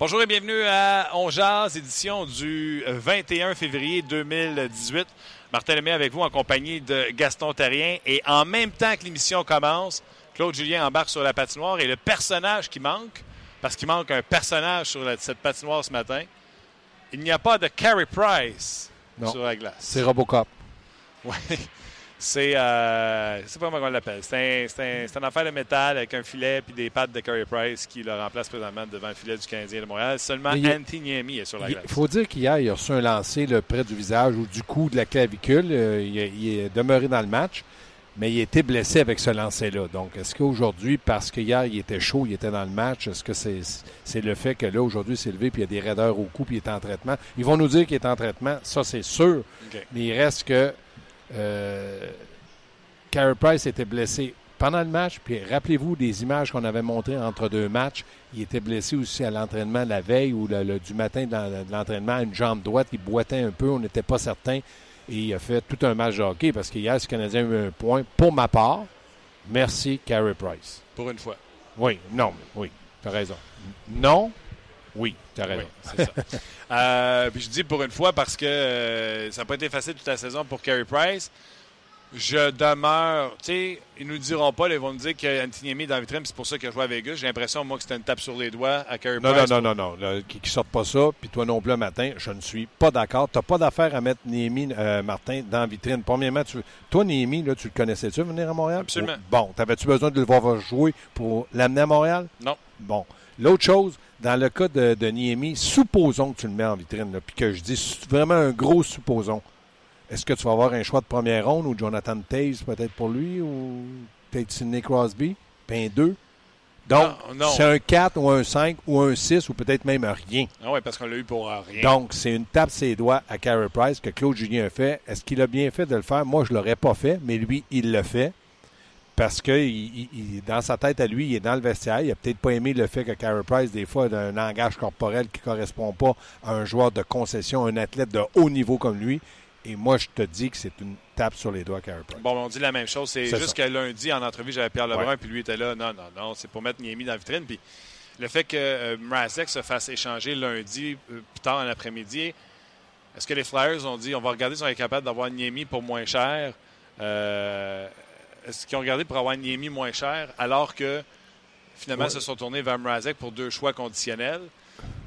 Bonjour et bienvenue à On Jazz, édition du 21 février 2018. Martin Lemay avec vous en compagnie de Gaston Terrien. Et en même temps que l'émission commence, Claude Julien embarque sur la patinoire et le personnage qui manque, parce qu'il manque un personnage sur cette patinoire ce matin, il n'y a pas de Carey Price sur la glace. C'est Robocop. Oui. C'est, euh, sais pas comment on l'appelle. C'est un, un, affaire de métal avec un filet puis des pattes de Curry Price qui le remplace présentement devant le filet du Canadien de Montréal. Seulement Anthony Niemi est sur la glace. Il faut dire qu'hier, il a reçu un lancer près du visage ou du cou de la clavicule. Euh, il, est demeuré dans le match, mais il a été blessé avec ce lancer-là. Donc, est-ce qu'aujourd'hui, parce qu'hier, il était chaud, il était dans le match, est-ce que c'est le fait que là, aujourd'hui, c'est levé puis il y a des raideurs au cou puis il est en traitement? Ils vont nous dire qu'il est en traitement, ça, c'est sûr. Mais il reste que euh, Carey Price était blessé pendant le match. Puis rappelez-vous des images qu'on avait montrées entre deux matchs. Il était blessé aussi à l'entraînement la veille ou le, du matin de l'entraînement, une jambe droite. Il boitait un peu, on n'était pas certain. Et il a fait tout un match de hockey parce qu'hier, ce Canadien a eu un point. Pour ma part, merci Carey Price. Pour une fois. Oui, non, oui, tu as raison. Non, oui, tu as raison. c'est ça. Euh, puis je dis pour une fois parce que euh, ça n'a pas été facile toute la saison pour Carey Price. Je demeure. Tu sais, ils nous diront pas, ils vont nous dire qu'Anthony est dans la vitrine, c'est pour ça qu'il a joué à Vegas. J'ai l'impression, moi, que c'était une tape sur les doigts à Carey non, Price. Non, non, non, non, Qui, ne sortent pas ça, puis toi non plus le matin, je ne suis pas d'accord. Tu n'as pas d'affaire à mettre Niemi, euh, Martin, dans la vitrine. Premièrement, tu, toi, Niemi, là, tu le connaissais-tu venir à Montréal? Absolument. bon, t'avais-tu besoin de le voir jouer pour l'amener à Montréal? Non. Bon. L'autre chose, dans le cas de, de Niemi, supposons que tu le mets en vitrine, puis que je dis vraiment un gros supposons. Est-ce que tu vas avoir un choix de première ronde ou Jonathan Taze peut-être pour lui ou peut-être Sidney Crosby? Puis un 2? Donc, c'est un 4 ou un 5 ou un 6 ou peut-être même rien. Ah oui, parce qu'on l'a eu pour rien. Donc, c'est une tape ses doigts à Carey Price que Claude Julien a fait. Est-ce qu'il a bien fait de le faire? Moi, je ne l'aurais pas fait, mais lui, il l'a fait. Parce que il, dans sa tête à lui, il est dans le vestiaire. Il n'a peut-être pas aimé le fait que Carey Price, des fois, a un langage corporel qui ne correspond pas à un joueur de concession, un athlète de haut niveau comme lui. Et moi, je te dis que c'est une tape sur les doigts, Carey Price. Bon, on dit la même chose. C'est juste que lundi, en entrevue, j'avais Pierre Lebrun, puis lui était là. Non, non, non, c'est pour mettre Niemi dans la vitrine. Puis le fait que euh, se fasse échanger lundi, euh, plus tard en après-midi, est-ce que les Flyers ont dit on va regarder si on est capable d'avoir Niemi pour moins cher? Euh, Est-ce qu'ils ont regardé pour avoir Niemi moins cher alors que finalement ils se sont tournés vers Mrazek pour deux choix conditionnels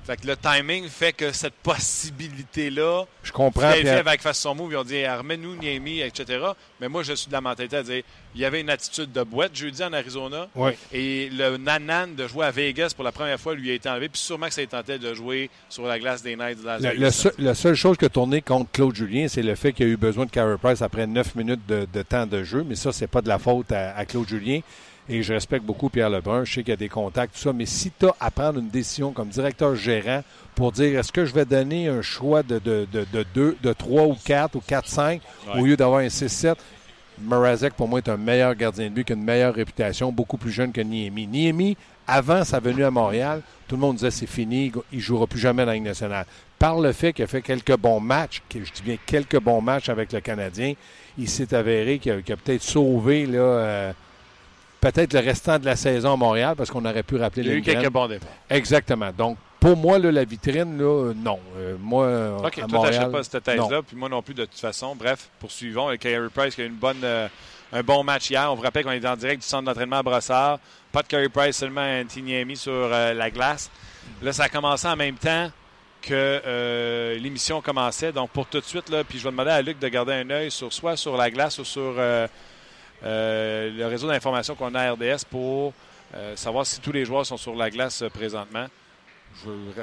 fait que le timing fait que cette possibilité-là. Je comprends. avec face son move, ils ont dit remets-nous Niemi, etc. Mais moi, je suis de la mentalité à dire il y avait une attitude de boîte jeudi en Arizona. Oui. Et le nanan de jouer à Vegas pour la première fois lui a été enlevé. Puis sûrement que ça tenté de jouer sur la glace des Knights de Las Vegas. la seule chose qui a tourné contre Claude Julien, c'est le fait qu'il a eu besoin de Carey Price après 9 minutes de, temps de jeu. Mais ça, c'est pas de la faute à Claude Julien et je respecte beaucoup Pierre Lebrun. Je sais qu'il y a des contacts, tout ça. Mais si tu as à prendre une décision comme directeur gérant pour dire est-ce que je vais donner un choix de, de, de, deux, de 3 ou 4 ou 4-5 au lieu d'avoir un 6-7, Mrazek, pour moi, est un meilleur gardien de but, qui a une meilleure réputation, beaucoup plus jeune que Niemi. Niemi, avant sa venue à Montréal, tout le monde disait c'est fini, il ne jouera plus jamais dans la Ligue nationale. Par le fait qu'il a fait quelques bons matchs, je dis bien quelques bons matchs avec le Canadien, il s'est avéré qu'il a, a peut-être sauvé là, euh, peut-être le restant de la saison à Montréal, parce qu'on aurait pu rappeler Il y a eu quelques bons départs. Exactement. Donc, pour moi, la vitrine, là, non. Euh, moi, OK, à toi, n'achètes pas cette thèse-là, puis moi non plus, de toute façon. Bref, poursuivons. Avec Carey Price qui a eu une bonne, euh, un bon match hier. On vous rappelle qu'on est en direct du centre d'entraînement à Brossard. Pas de Carey Price, seulement Anthony Amy sur euh, la glace. Là, ça a commencé en même temps que l'émission commençait. Donc, pour tout de suite, là, puis je vais demander à Luc de garder un œil sur soit sur la glace ou sur euh, le réseau d'information qu'on a à RDS pour euh, savoir si tous les joueurs sont sur la glace euh, présentement.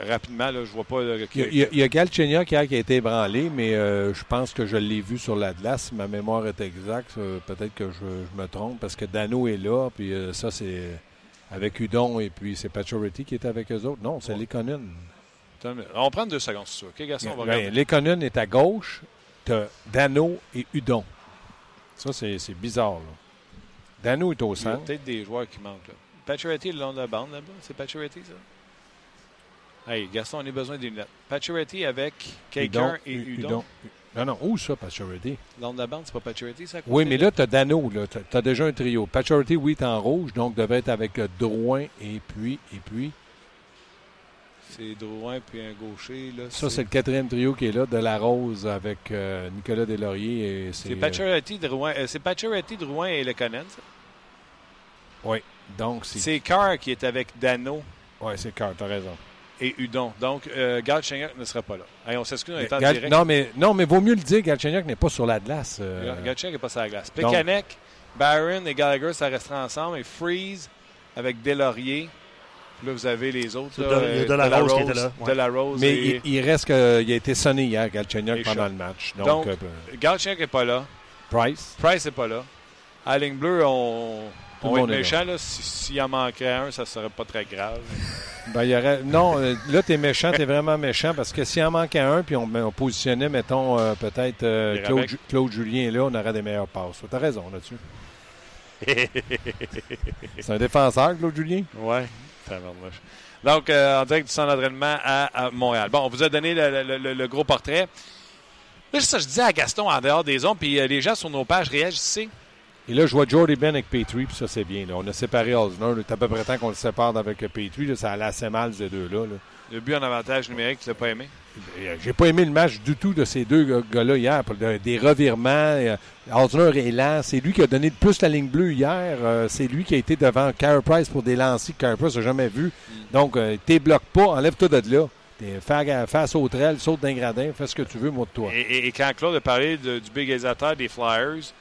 rapidement, là, je vois pas. il, y a, il, Galchenyuk qui a été ébranlé, mais euh, je pense que je l'ai vu sur la glace. ma mémoire est exacte, peut-être que je, me trompe, parce que Dano est là, puis ça, c'est avec Udon, et puis c'est Paturity qui est avec eux autres. Non, c'est ouais. Lekonen. On prend deux secondes, c'est OK, Gaston? on va ben, Lekonen est à gauche, tu Dano et Udon. Ça, c'est bizarre. Là. Dano est au centre. Il y a peut-être des joueurs qui manquent. Là. Paturity le long de la bande là-bas. C'est Paturity, ça? Hey, Gaston, on a besoin d'une lettre. Paturity avec quelqu'un et Udon. Non, non, où ça, Paturity? Long de la bande, c'est pas Paturity, ça? Oui, mais là, tu as Dano. Tu as, déjà un trio. Paturity, oui, est en rouge, donc devait être avec Drouin et puis. Et puis c'est Drouin puis un gaucher. Là, ça, c'est le quatrième trio qui est là, de la Rose avec euh, Nicolas Deslauriers. C'est Paturity, Drouin. Euh, c'est Drouin et Lekonen, ça? Oui. Donc, c'est. C'est Carr qui est avec Dano. Oui, c'est Carr, t'as raison et Udon. Donc, euh, ne sera pas là. on s'excuse, on est en direct. Non mais, non, mais vaut mieux le dire, Galchenyuk n'est pas sur la glace. Euh... n'est pas sur la glace. Pekanek, Barron et Gallagher, ça restera ensemble. Et Freeze avec Delaurier. Là, vous avez les autres. il y a de, la, Rose, qui était là. De la Rose mais il, reste qu'il a été sonné hier, Galchenyuk, pendant le match. Donc, Donc euh, n'est pas là. Price? Price n'est pas là. À ligne bleue, on, on va être méchant. S'il en manquait un, ça serait pas très grave. Ben, y aurait... Non, euh, là, tu es méchant, tu es vraiment méchant parce que s'il en manquait un, puis on, on positionnait, mettons, euh, peut-être euh, Claude, Claude, Julien là, on aurait des meilleures passes. Tu as raison là-dessus. C'est un défenseur, Claude Julien? Oui, Donc, en direct du centre d'entraînement à, Montréal. Bon, on vous a donné le, gros portrait. Là, ça, je disais à Gaston en dehors des ondes, puis les gens sur nos pages réagissaient. Et là, je vois Jordy Ben avec Petrie, puis ça, c'est bien. Là. On a séparé Osner. C'est à peu près temps qu'on le sépare avec Petrie. Ça allait assez mal, ces deux-là. Le but en avantage numérique, tu l'as pas aimé? Euh, j'ai pas aimé le match du tout de ces deux gars-là hier. Des revirements. Euh, Osner est lent. C'est lui qui a donné le plus la ligne bleue hier. Euh, c'est lui qui a été devant Carey Price pour des lancers que Carey Price n'a jamais vu. Donc, t'es bloques pas. Enlève-toi de là. Fais, fais sauterelle, saute d'un gradin, fais ce que tu veux, moi de toi. Et, quand Claude a parlé du bégaisateur des Flyers,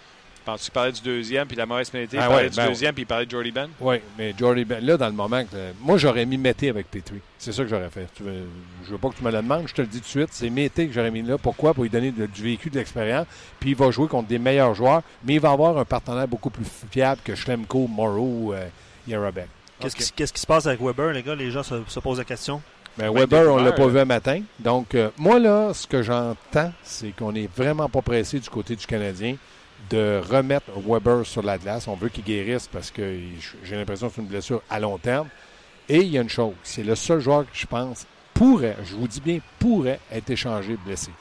Penses-tu qu'il parlait du deuxième, puis la mauvaise pénalité, il ah parlait du ben deuxième, puis il parlait de Jordy Ben? Oui, mais Jordy Ben, là, dans le moment, moi, j'aurais mis Mété avec Petrie. C'est ça que j'aurais fait. Tu veux, je veux pas que tu me le demandes, je te le dis tout de suite. C'est Mété que j'aurais mis là. Pourquoi? Pour lui donner du vécu, de l'expérience. Puis il va jouer contre des meilleurs joueurs, mais il va avoir un partenaire beaucoup plus fiable que Schlemko, Morrow, euh, Yarabek. Qu'est-ce qui, se passe avec Weber, les gars? Les gens se, posent la question. Ben, Weber, on ne l'a pas vu un matin. Donc, euh, moi, là, ce que j'entends, c'est qu'on n'est vraiment pas pressé du côté du Canadien de remettre Weber sur la glace. On veut qu'il guérisse parce que j'ai l'impression que c'est une blessure à long terme. Et il y a une chose, c'est le seul joueur que je pense pourrait, je vous dis bien, pourrait être échangé blessé.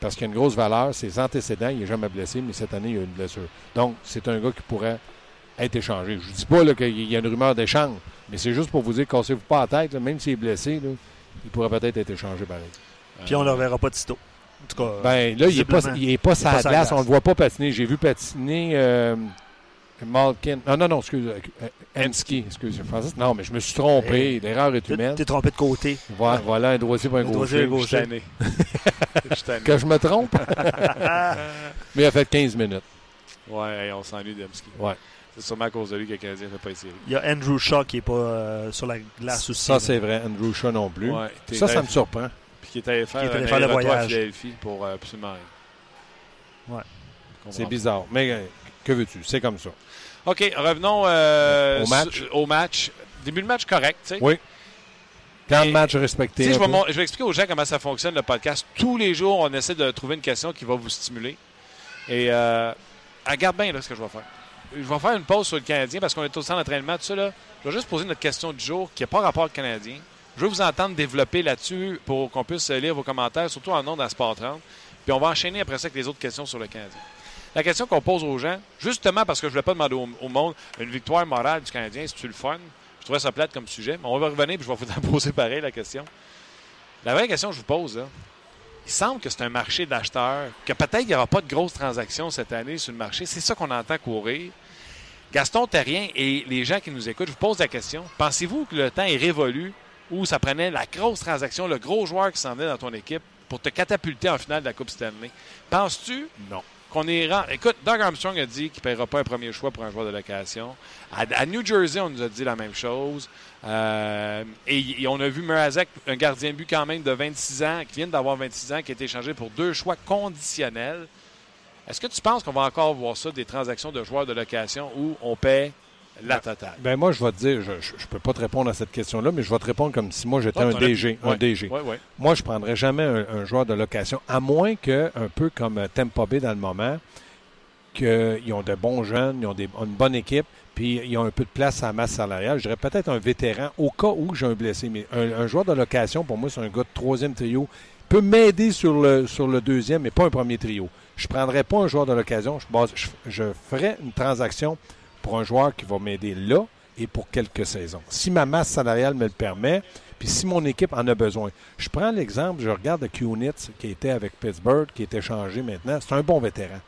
Parce qu'il a une grosse valeur, ses antécédents, il n'est jamais blessé, mais cette année, il a une blessure. Donc, c'est un gars qui pourrait être échangé. Je ne dis pas qu'il y a une rumeur d'échange, mais c'est juste pour vous dire, cassez-vous pas la tête, même s'il est blessé, il pourrait peut-être être échangé pareil. Puis on ne le reverra pas de sitôt ben, là, il n'est pas, il est pas sa glace. glace. On ne le voit pas patiner. J'ai vu patiner euh, Malkin. Non, non, non, excuse. Euh, Enski, excuse. Francis. Non, mais je me suis trompé. L'erreur est humaine. Tu es trompé de côté. Voilà, voilà un droitier pour un, gaucher. que je me trompe? mais il a fait 15 minutes. Ouais, on s'ennuie d'Emski. Ouais. C'est sûrement à cause de lui que le Canadien n'a pas essayé. Il y a Andrew Shaw qui n'est pas euh, sur la glace aussi. Ça, c'est vrai. Andrew Shaw non plus. Ouais, ça, ça me surprend qui est allé faire, qui le voyage pour euh, absolument rien. Ouais. C'est bizarre. Mais euh, que veux-tu? C'est comme ça. OK, revenons euh, au, match. au match. Début de match correct, tu sais. Oui. Plan de match respecté. Je vais, je vais, expliquer aux gens comment ça fonctionne, le podcast. Tous les jours, on essaie de trouver une question qui va vous stimuler. Et regarde bien là, ce que je vais faire. Je vais faire une pause sur le Canadien parce qu'on est au centre d'entraînement. Tout ça, là, je vais juste poser notre question du jour qui n'a pas rapport au Canadien. Je veux vous entendre développer là-dessus pour qu'on puisse lire vos commentaires, surtout en nom de Sport 30. Puis on va enchaîner après ça avec les autres questions sur le Canadien. La question qu'on pose aux gens, justement parce que je ne voulais pas demander au, monde une victoire morale du Canadien, c'est-tu le fun? Je trouvais ça plate comme sujet, mais on va revenir et je vais vous poser pareil la question. La vraie question que je vous pose, il semble que c'est un marché d'acheteurs, que peut-être qu'il n'y aura pas de grosses transactions cette année sur le marché. C'est ça qu'on entend courir. Gaston Terrien et les gens qui nous écoutent, je vous pose la question. Pensez-vous que le temps est révolu où ça prenait la grosse transaction, le gros joueur qui s'en venait dans ton équipe pour te catapulter en finale de la Coupe Stanley. Penses-tu non. qu'on est Écoute, Doug Armstrong a dit qu'il ne paiera pas un premier choix pour un joueur de location. À, New Jersey, on nous a dit la même chose. Euh, et, on a vu Mrazek, un gardien but quand même de 26 ans, qui vient d'avoir 26 ans, qui a été échangé pour deux choix conditionnels. Est-ce que tu penses qu'on va encore voir ça, des transactions de joueurs de location où on paie la totale? Ben moi, je vais te dire, je ne peux pas te répondre à cette question-là, mais je vais te répondre comme si moi j'étais un, DG, un DG. Moi, je ne prendrais jamais un, joueur de location, à moins que, un peu comme Tampa Bay dans le moment, qu'ils ont de bons jeunes, ils ont une bonne équipe, puis ils ont un peu de place à la masse salariale. Je dirais peut-être un vétéran au cas où j'ai un blessé. Mais un, joueur de location, pour moi, c'est un gars de troisième trio. Il peut m'aider sur le, sur le deuxième, mais pas un premier trio. Je ne prendrais pas un joueur de l'occasion. Je, je, ferais une transaction pour un joueur qui va m'aider là et pour quelques saisons. Si ma masse salariale me le permet, puis si mon équipe en a besoin. Je prends l'exemple, je regarde Kunitz qui était avec Pittsburgh, qui était changé maintenant. C'est un bon vétéran.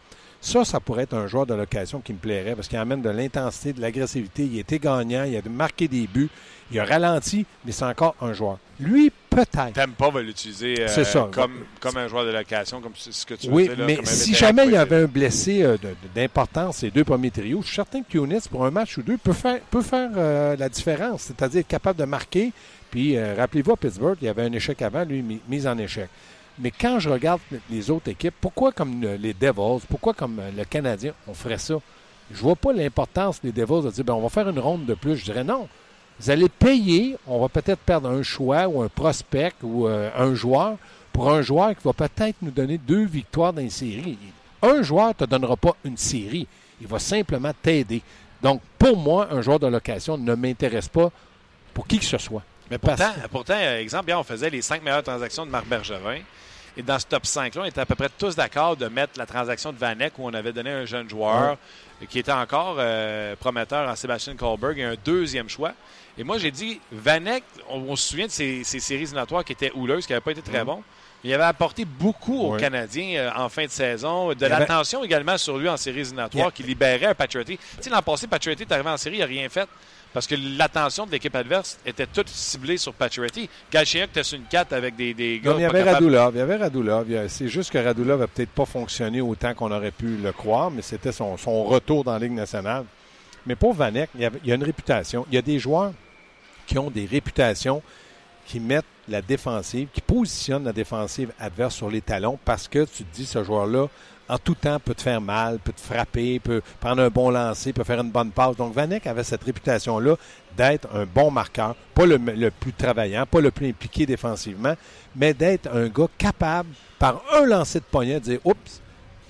Ça, ça pourrait être un joueur de l'occasion qui me plairait parce qu'il amène de l'intensité, de l'agressivité. Il était gagnant, il a marqué des buts, il a ralenti, mais c'est encore un joueur. Lui, peut-être. pas va l'utiliser euh, comme, comme un joueur de location, comme ce que tu oui, veux dire. Oui, mais si jamais il y avait un blessé euh, d'importance, ces deux premiers trios, je suis certain que Kunitz, pour un match ou deux, peut faire, peut faire euh, la différence, c'est-à-dire être capable de marquer. Puis, rappelez-vous, à Pittsburgh, il y avait un échec avant, lui, mise en échec. Mais quand je regarde les autres équipes, pourquoi comme les Devils, pourquoi comme le Canadien, on ferait ça? Je vois pas l'importance des Devils de dire, ben, on va faire une ronde de plus. Je dirais non. Vous allez payer, on va peut-être perdre un choix ou un prospect ou euh, un joueur pour un joueur qui va peut-être nous donner deux victoires dans une série. Un joueur ne te donnera pas une série. Il va simplement t'aider. Donc, pour moi, un joueur de location ne m'intéresse pas pour qui que ce soit. Mais pourtant, pourtant, exemple, bien, on faisait les cinq meilleures transactions de Marc Bergevin. Et dans ce top 5-là, on était à peu près tous d'accord de mettre la transaction de Vanek où on avait donné un jeune joueur qui était encore euh, prometteur en Sébastien Kohlberg et un deuxième choix. Et moi, j'ai dit, Vanek, on, se souvient de ces, séries éliminatoires qui étaient houleuses, qui n'avaient pas été très bons. Il avait apporté beaucoup aux Canadiens euh, en fin de saison, de l'attention également sur lui en séries éliminatoires qui libérait un Patriotty. Tu sais, l'an passé, Patriotty est arrivé en série, il n'a rien fait parce que l'attention de l'équipe adverse était toute ciblée sur Pacioretty. Galchenyuk était sur une 4 avec des, des gars. il y avait Radulov. Il y avait Radulov. C'est juste que Radulov n'a peut-être pas fonctionné autant qu'on aurait pu le croire, mais c'était son, retour dans la Ligue nationale. Mais pour Vanek, il y, a, une réputation. Il y a des joueurs qui ont des réputations qui mettent la défensive, qui positionnent la défensive adverse sur les talons parce que tu te dis, ce joueur-là, en tout temps, peut te faire mal, peut te frapper, peut prendre un bon lancer, peut faire une bonne passe. Donc, Vanek avait cette réputation-là d'être un bon marqueur, pas le, plus travaillant, pas le plus impliqué défensivement, mais d'être un gars capable, par un lancer de poignet, de dire Oups,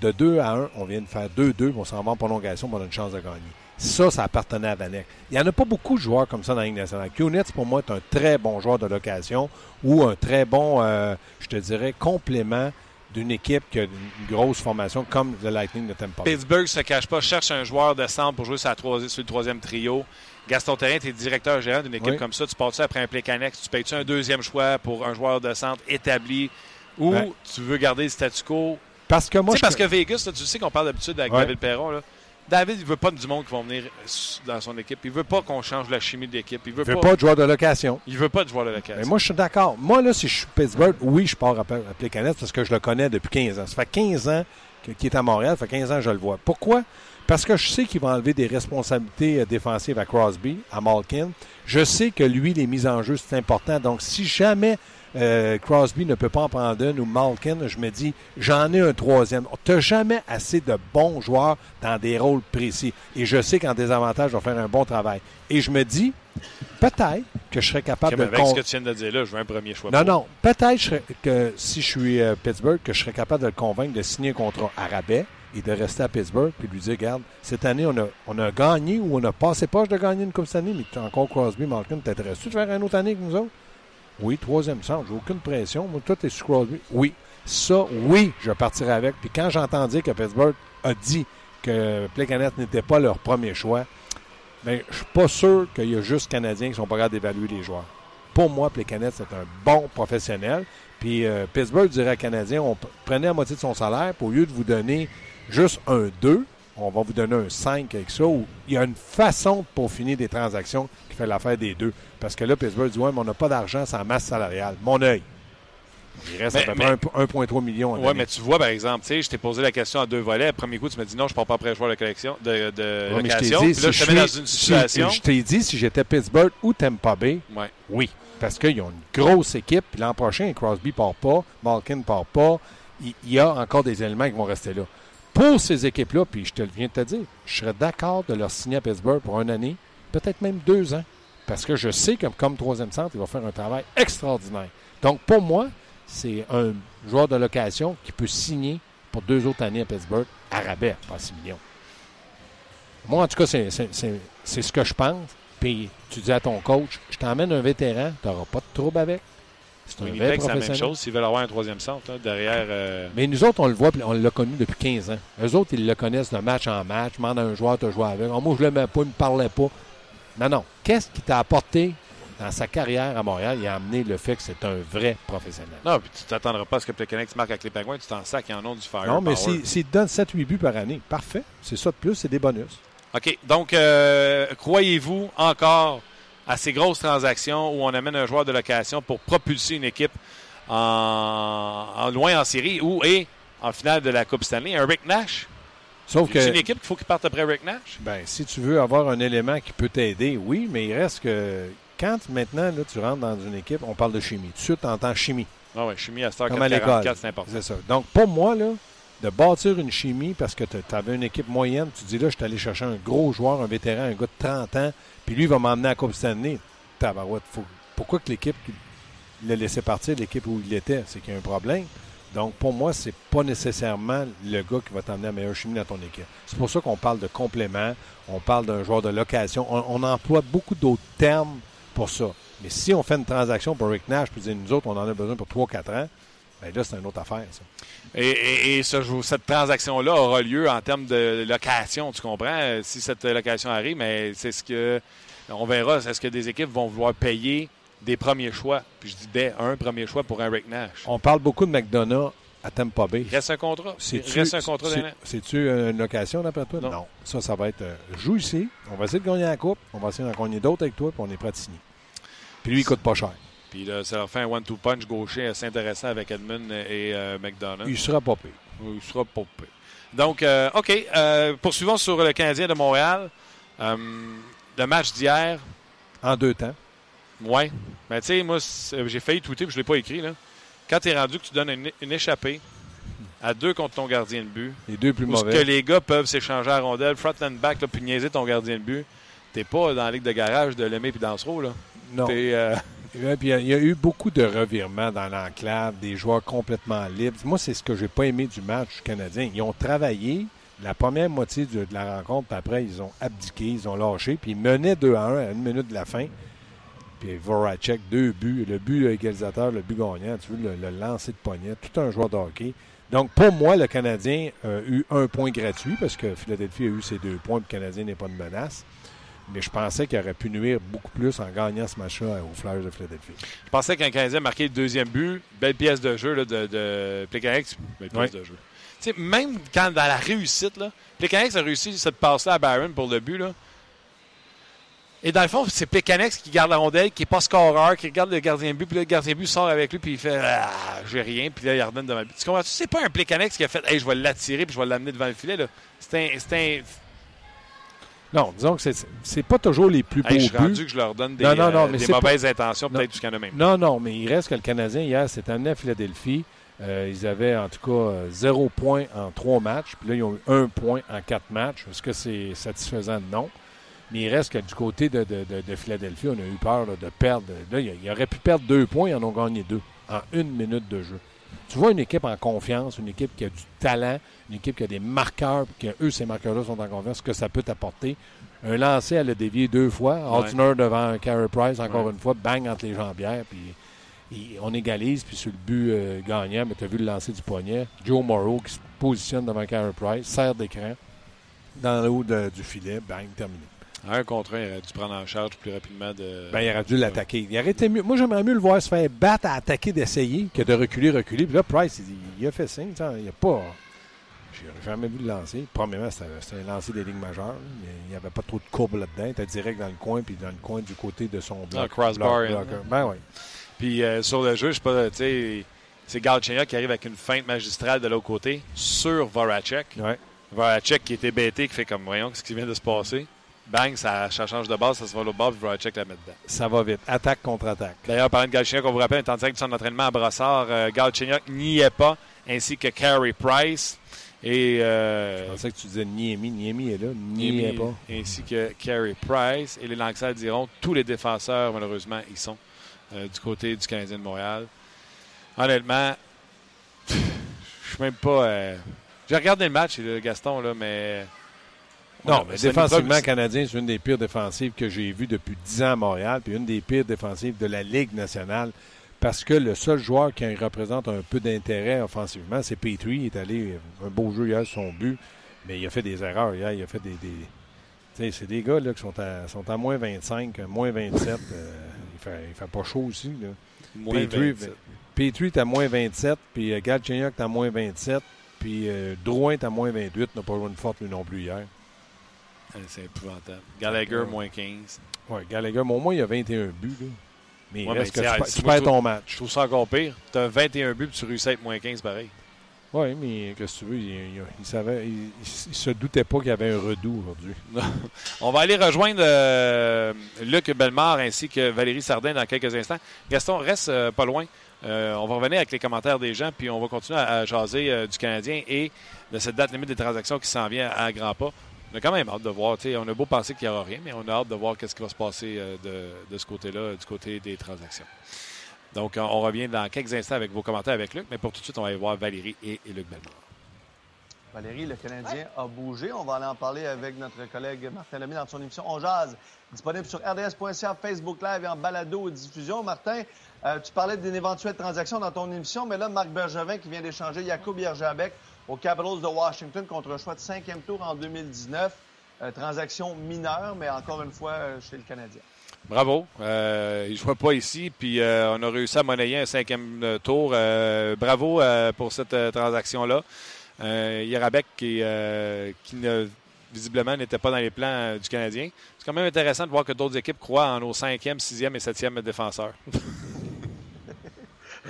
de 2 à 1, on vient de faire 2-2, on s'en va en prolongation, on a une chance de gagner. Ça, ça appartenait à Vanek. Il n'y en a pas beaucoup de joueurs comme ça dans la Ligue nationale. Kunitz, pour moi, est un très bon joueur de location ou un très bon, euh, je te dirais, complément d'une équipe qui a une grosse formation comme le Lightning de Tampa. Pittsburgh ne se cache pas, cherche un joueur de centre pour jouer sur, le troisième trio. Gaston Terrain, tu es directeur général d'une équipe comme ça. Tu pars-tu après un play annexe? Tu payes-tu un deuxième choix pour un joueur de centre établi? Ou tu veux garder le statu quo? Parce que moi. Tu sais, parce que Vegas, tu sais qu'on parle d'habitude avec David Perron. Là. David, il veut pas du monde qui va venir dans son équipe. Il veut pas qu'on change la chimie de l'équipe. Il veut, veut pas, de joueur de location. Il veut pas de joueur de location. Mais moi, je suis d'accord. Moi, là, si je suis Pittsburgh, oui, je pars à, Canette parce que je le connais depuis 15 ans. Ça fait 15 ans qu'il est à Montréal. Ça fait 15 ans que je le vois. Pourquoi? Parce que je sais qu'il va enlever des responsabilités euh, défensives à Crosby, à Malkin. Je sais que lui, les mises en jeu, c'est important. Donc, si jamais euh, Crosby ne peut pas en prendre une ou Malkin, je me dis, j'en ai un troisième. Tu n'as jamais assez de bons joueurs dans des rôles précis. Et je sais qu'en désavantage, je vais faire un bon travail. Et je me dis, peut-être que je serais capable de... Avec ce que tu viens de dire là, je veux un premier choix. Non, non. Peut-être que si je suis euh, Pittsburgh, que je serais capable de le convaincre de signer un contrat à rabais et de rester à Pittsburgh puis lui dire, regarde, cette année, on a, on a gagné ou on a passé pas de gagner une Coupe cette année, mais tu as encore Crosby, Malkin, t'intéresses-tu de faire une autre année que nous autres? Oui, troisième centre, j'ai aucune pression. Moi, tout est sur. Oui. Ça, oui, je partirai avec. Puis quand j'entends dire que Pittsburgh a dit que Plekanec n'était pas leur premier choix, bien, je suis pas sûr qu'il y a juste Canadiens qui sont pas capables d'évaluer les joueurs. Pour moi, Plekanec, c'est un bon professionnel. Puis euh, Pittsburgh dirait à Canadiens, on prenait la moitié de son salaire, pour au lieu de vous donner juste un 2, on va vous donner un 5 avec ça. Ou il y a une façon pour finir des transactions qui fait l'affaire des deux. Parce que là, Pittsburgh dit Ouais, mais on n'a pas d'argent sans masse salariale. Mon œil. Il reste à peu près 1,3 million. Oui, mais tu vois, par exemple, je t'ai posé la question à deux volets. Premier coup, tu m'as dit non, je ne pars pas après joueur de collection. De, de location. Puis là, je te mets dans une situation. Je t'ai dit, si j'étais Pittsburgh ou Tampa Bay, ouais. oui. Parce qu'ils ont une grosse équipe. Puis l'an prochain, Crosby ne part pas, Malkin ne part pas. Il y a encore des éléments qui vont rester là. Pour ces équipes-là, puis je te viens de te dire, je serais d'accord de leur signer à Pittsburgh pour une année, peut-être même deux ans. Parce que je sais que comme troisième centre, il va faire un travail extraordinaire. Donc, pour moi, c'est un joueur de location qui peut signer pour deux autres années à Pittsburgh à rabais, pas 6 millions. Moi, en tout cas, c'est ce que je pense. Puis tu dis à ton coach, je t'emmène un vétéran, tu n'auras pas de trouble avec. C'est un vrai C'est la même chose s'ils veulent avoir un troisième centre derrière. Euh, Mais nous autres, on le voit, on l'a connu depuis 15 ans. Eux autres, ils le connaissent de match en match. Demande à un joueur de jouer avec. Oh, moi, je le mets pas, il ne me parlait pas. Non, non. Qu'est-ce qui t'a apporté dans sa carrière à Montréal? Il a amené le fait que c'est un vrai professionnel. Non, puis tu t'attendras pas à ce que Plekanec marque avec les Pingouins. Tu t'en sacs, ils en ont du fire. Non, mais s'il donne 7-8 buts par année, parfait. C'est ça de plus, c'est des bonus. OK. Donc, euh, croyez-vous encore à ces grosses transactions où on amène un joueur de location pour propulser une équipe en, loin en série ou et en finale de la Coupe Stanley. Un Rick Nash? Sauf que. C'est une équipe qu'il faut qu'il parte après Rick Nash? Ben, si tu veux avoir un élément qui peut t'aider, oui, mais il reste que quand maintenant là, tu rentres dans une équipe, on parle de chimie. Tout de suite, tu entends chimie. Ah oui, chimie à Star 44, c'est important. C'est ça. Donc, pour moi, là, de bâtir une chimie parce que tu avais une équipe moyenne, tu dis là, je suis allé chercher un gros joueur, un vétéran, un gars de 30 ans, puis lui, il va m'emmener à la Coupe Stanley. Faut, pourquoi que l'équipe l'a laissé partir, l'équipe où il était? C'est qu'il y a un problème? Donc, pour moi, c'est pas nécessairement le gars qui va t'emmener la meilleure chimie dans ton équipe. C'est pour ça qu'on parle de complément, on parle d'un joueur de location. On, emploie beaucoup d'autres termes pour ça. Mais si on fait une transaction pour Rick Nash, puis nous autres, on en a besoin pour 3-4 ans, bien là, c'est une autre affaire, ça. Et, cette transaction-là aura lieu en termes de location, tu comprends? Si cette location arrive, mais c'est ce que on verra. Est-ce que des équipes vont vouloir payer des premiers choix? Puis je dis des un premier choix pour un Rick Nash. On parle beaucoup de McDonough à Tampa Bay. Il reste un contrat. Il reste un contrat C'est-tu une location d'après toi? Non. Ça, ça va être euh, joue ici. On va essayer de gagner la coupe. On va essayer d'en gagner d'autres avec toi, puis on est prêt à signer. Puis lui, il coûte pas cher. Puis là, ça leur fait un one-two punch gaucher assez intéressant avec Edmund et euh, McDonough. Il sera pas Il sera pas Donc, euh, OK. poursuivons sur le Canadien de Montréal le match d'hier. En deux temps. Oui. Mais tu sais, moi, j'ai failli tweeter, puis je ne l'ai pas écrit. Là. Quand tu es rendu que tu donnes une, échappée à deux contre ton gardien de but. Les deux plus mauvais. que les gars peuvent s'échanger à rondelle, front and back, là, puis niaiser ton gardien de but. T'es pas dans la ligue de garage de Lemay puis Dansereau, là. Non. Euh, il y a eu beaucoup de revirements dans l'enclave, des joueurs complètement libres. Moi, c'est ce que j'ai pas aimé du match canadien. Ils ont travaillé, la première moitié de, la rencontre, puis après, ils ont abdiqué, ils ont lâché, puis ils menaient 2 à 1 à une minute de la fin. Puis Voracek, deux buts, le but égalisateur, le but gagnant, tu veux, le, lancer de poignet, tout un joueur de hockey. Donc, pour moi, le Canadien a eu un point gratuit parce que Philadelphie a eu ses deux points, puis le Canadien n'est pas de menace. Mais je pensais qu'il aurait pu nuire beaucoup plus en gagnant ce match-là aux Flyers de Philadelphie. Je pensais qu'un Canadien marqué le deuxième but, belle pièce de jeu là, de, de belle pièce de jeu même quand dans la réussite, là, Plekanex a réussi cette passe-là à Byron pour le but. Là. Et dans le fond, c'est Plekanex qui garde la rondelle, qui n'est pas scoreur, qui regarde le gardien de but, puis le gardien de but sort avec lui, puis il fait Ah, j'ai rien, puis là, il redonne devant le but. Tu comprends? C'est pas un Plekanex qui a fait Hey, je vais l'attirer, puis je vais l'amener devant le filet. C'est un, un. Non, disons que c'est pas toujours les plus beaux hey, je suis rendu que je leur donne des, euh, des mauvaises intentions, peut-être jusqu'à même. Non, non, mais il reste que le Canadien, hier, s'est amené à Philadelphie. Euh, ils avaient en tout cas euh, zéro point en trois matchs. Puis là, ils ont eu un point en quatre matchs. Est-ce que c'est satisfaisant? Non. Mais il reste que du côté de, Philadelphie, on a eu peur de perdre. Là, il aurait pu perdre deux points, ils en ont gagné deux en une minute de jeu. Tu vois une équipe en confiance, une équipe qui a du talent, une équipe qui a des marqueurs, puis que eux, ces marqueurs-là sont en confiance, ce que ça peut t'apporter. Un lancer à le dévier deux fois, Altiner devant Carey Price, encore une fois, bang entre les jambières, puis on égalise, puis sur le but euh, gagnant, mais tu as vu le lancer du poignet. Joe Morrow qui se positionne devant Carey Price, serre d'écran dans le haut du filet, bang, terminé. Un contre un, il aurait dû prendre en charge plus rapidement de. Ben, il aurait dû l'attaquer. Il aurait été mieux. Moi, j'aimerais mieux le voir se faire battre à attaquer, d'essayer, que de reculer, reculer. Puis là, Price, il, a fait signe. Il n'y a pas. J'ai jamais vu le lancer. Premièrement, c'était un lancer des lignes majeures. Il n'y avait pas trop de courbe là-dedans. Il était direct dans le coin, puis dans le coin du côté de son bloc. Ah, crossbar. Ben oui. Puis euh, sur le jeu, je sais pas, tu sais, c'est Galchenyuk qui arrive avec une feinte magistrale de l'autre côté sur Voracek. Ouais. Voracek qui était bêté, qui fait comme, voyons, ce qui vient de se passer? Bang, ça, change de base, ça se va au bas, puis Voracek la met dedans. Ça va vite. Attaque contre attaque. D'ailleurs, parlant de Galchenyuk, on vous rappelle, en direct de son entraînement à Brassard, euh, Galchenyuk n'y est pas, ainsi que Carey Price. Et, euh, Je pensais que tu disais Niemi. Niemi est là. Niemi est pas. Ainsi que Carey Price. Et les Lancers diront tous les défenseurs, malheureusement, ils sont euh, du côté du Canadien de Montréal. Honnêtement, je suis même pas. Euh, J'ai regardé le match, Gaston, là, mais. Non, mais défensivement, Canadien, c'est une des pires défensives que j'ai vues depuis 10 ans à Montréal, puis une des pires défensives de la Ligue nationale. Parce que le seul joueur qui représente un peu d'intérêt offensivement, c'est Petrie. Il est allé un beau jeu hier, son but, mais il a fait des erreurs hier. Il a fait des. des... c'est des gars là, qui sont à, sont à moins 25, moins 27. Euh, il, fait, il fait pas chaud aussi. Là. Moins Petrie, 27. Petrie est à moins 27, puis euh, Galchenyuk est à moins 27, puis euh, Drouin est à moins 28. n'a pas joué une forte lui non plus hier. C'est épouvantable. Gallagher, moins 15. Oui, Gallagher, mais au moins, il a 21 buts. Là. Mais ouais, que tu, tu perds ton match. Je trouve ça encore pire. Tu as 21 buts et tu réussis à être moins 15 pareil. Oui, mais qu'est-ce que tu veux? Il, il, il savait, il, se doutait pas qu'il y avait un redout aujourd'hui. On va aller rejoindre euh, Luc Bellemare ainsi que Valérie Sardin dans quelques instants. Gaston, reste euh, pas loin. Euh, on va revenir avec les commentaires des gens, puis on va continuer à, à jaser euh, du Canadien et de cette date limite des transactions qui s'en vient à grands pas. On a quand même hâte de voir. On a beau penser qu'il n'y aura rien, mais on a hâte de voir qu'est-ce qui va se passer euh, de, ce côté-là, du côté des transactions. Donc, on revient dans quelques instants avec vos commentaires avec Luc, mais pour tout de suite, on va aller voir Valérie et, Luc Bellemare. Valérie, le Canadien a bougé. On va aller en parler avec notre collègue Martin Lemay dans son émission On Jazz, disponible sur rds.ca, Facebook Live et en balado diffusion. Martin, euh, tu parlais d'une éventuelle transaction dans ton émission, mais là, Marc Bergevin qui vient d'échanger Jacob Yerjabek aux Capitals de Washington contre un choix de cinquième tour en 2019. Euh, transaction mineure, mais encore une fois euh, chez le Canadien. Bravo. Euh, il ne jouait pas ici, puis on a réussi à monnayer un cinquième tour. Bravo pour cette transaction-là. Yarabek, qui, qui visiblement n'était pas dans les plans du Canadien. C'est quand même intéressant de voir que d'autres équipes croient en nos cinquième, sixième et septième défenseurs.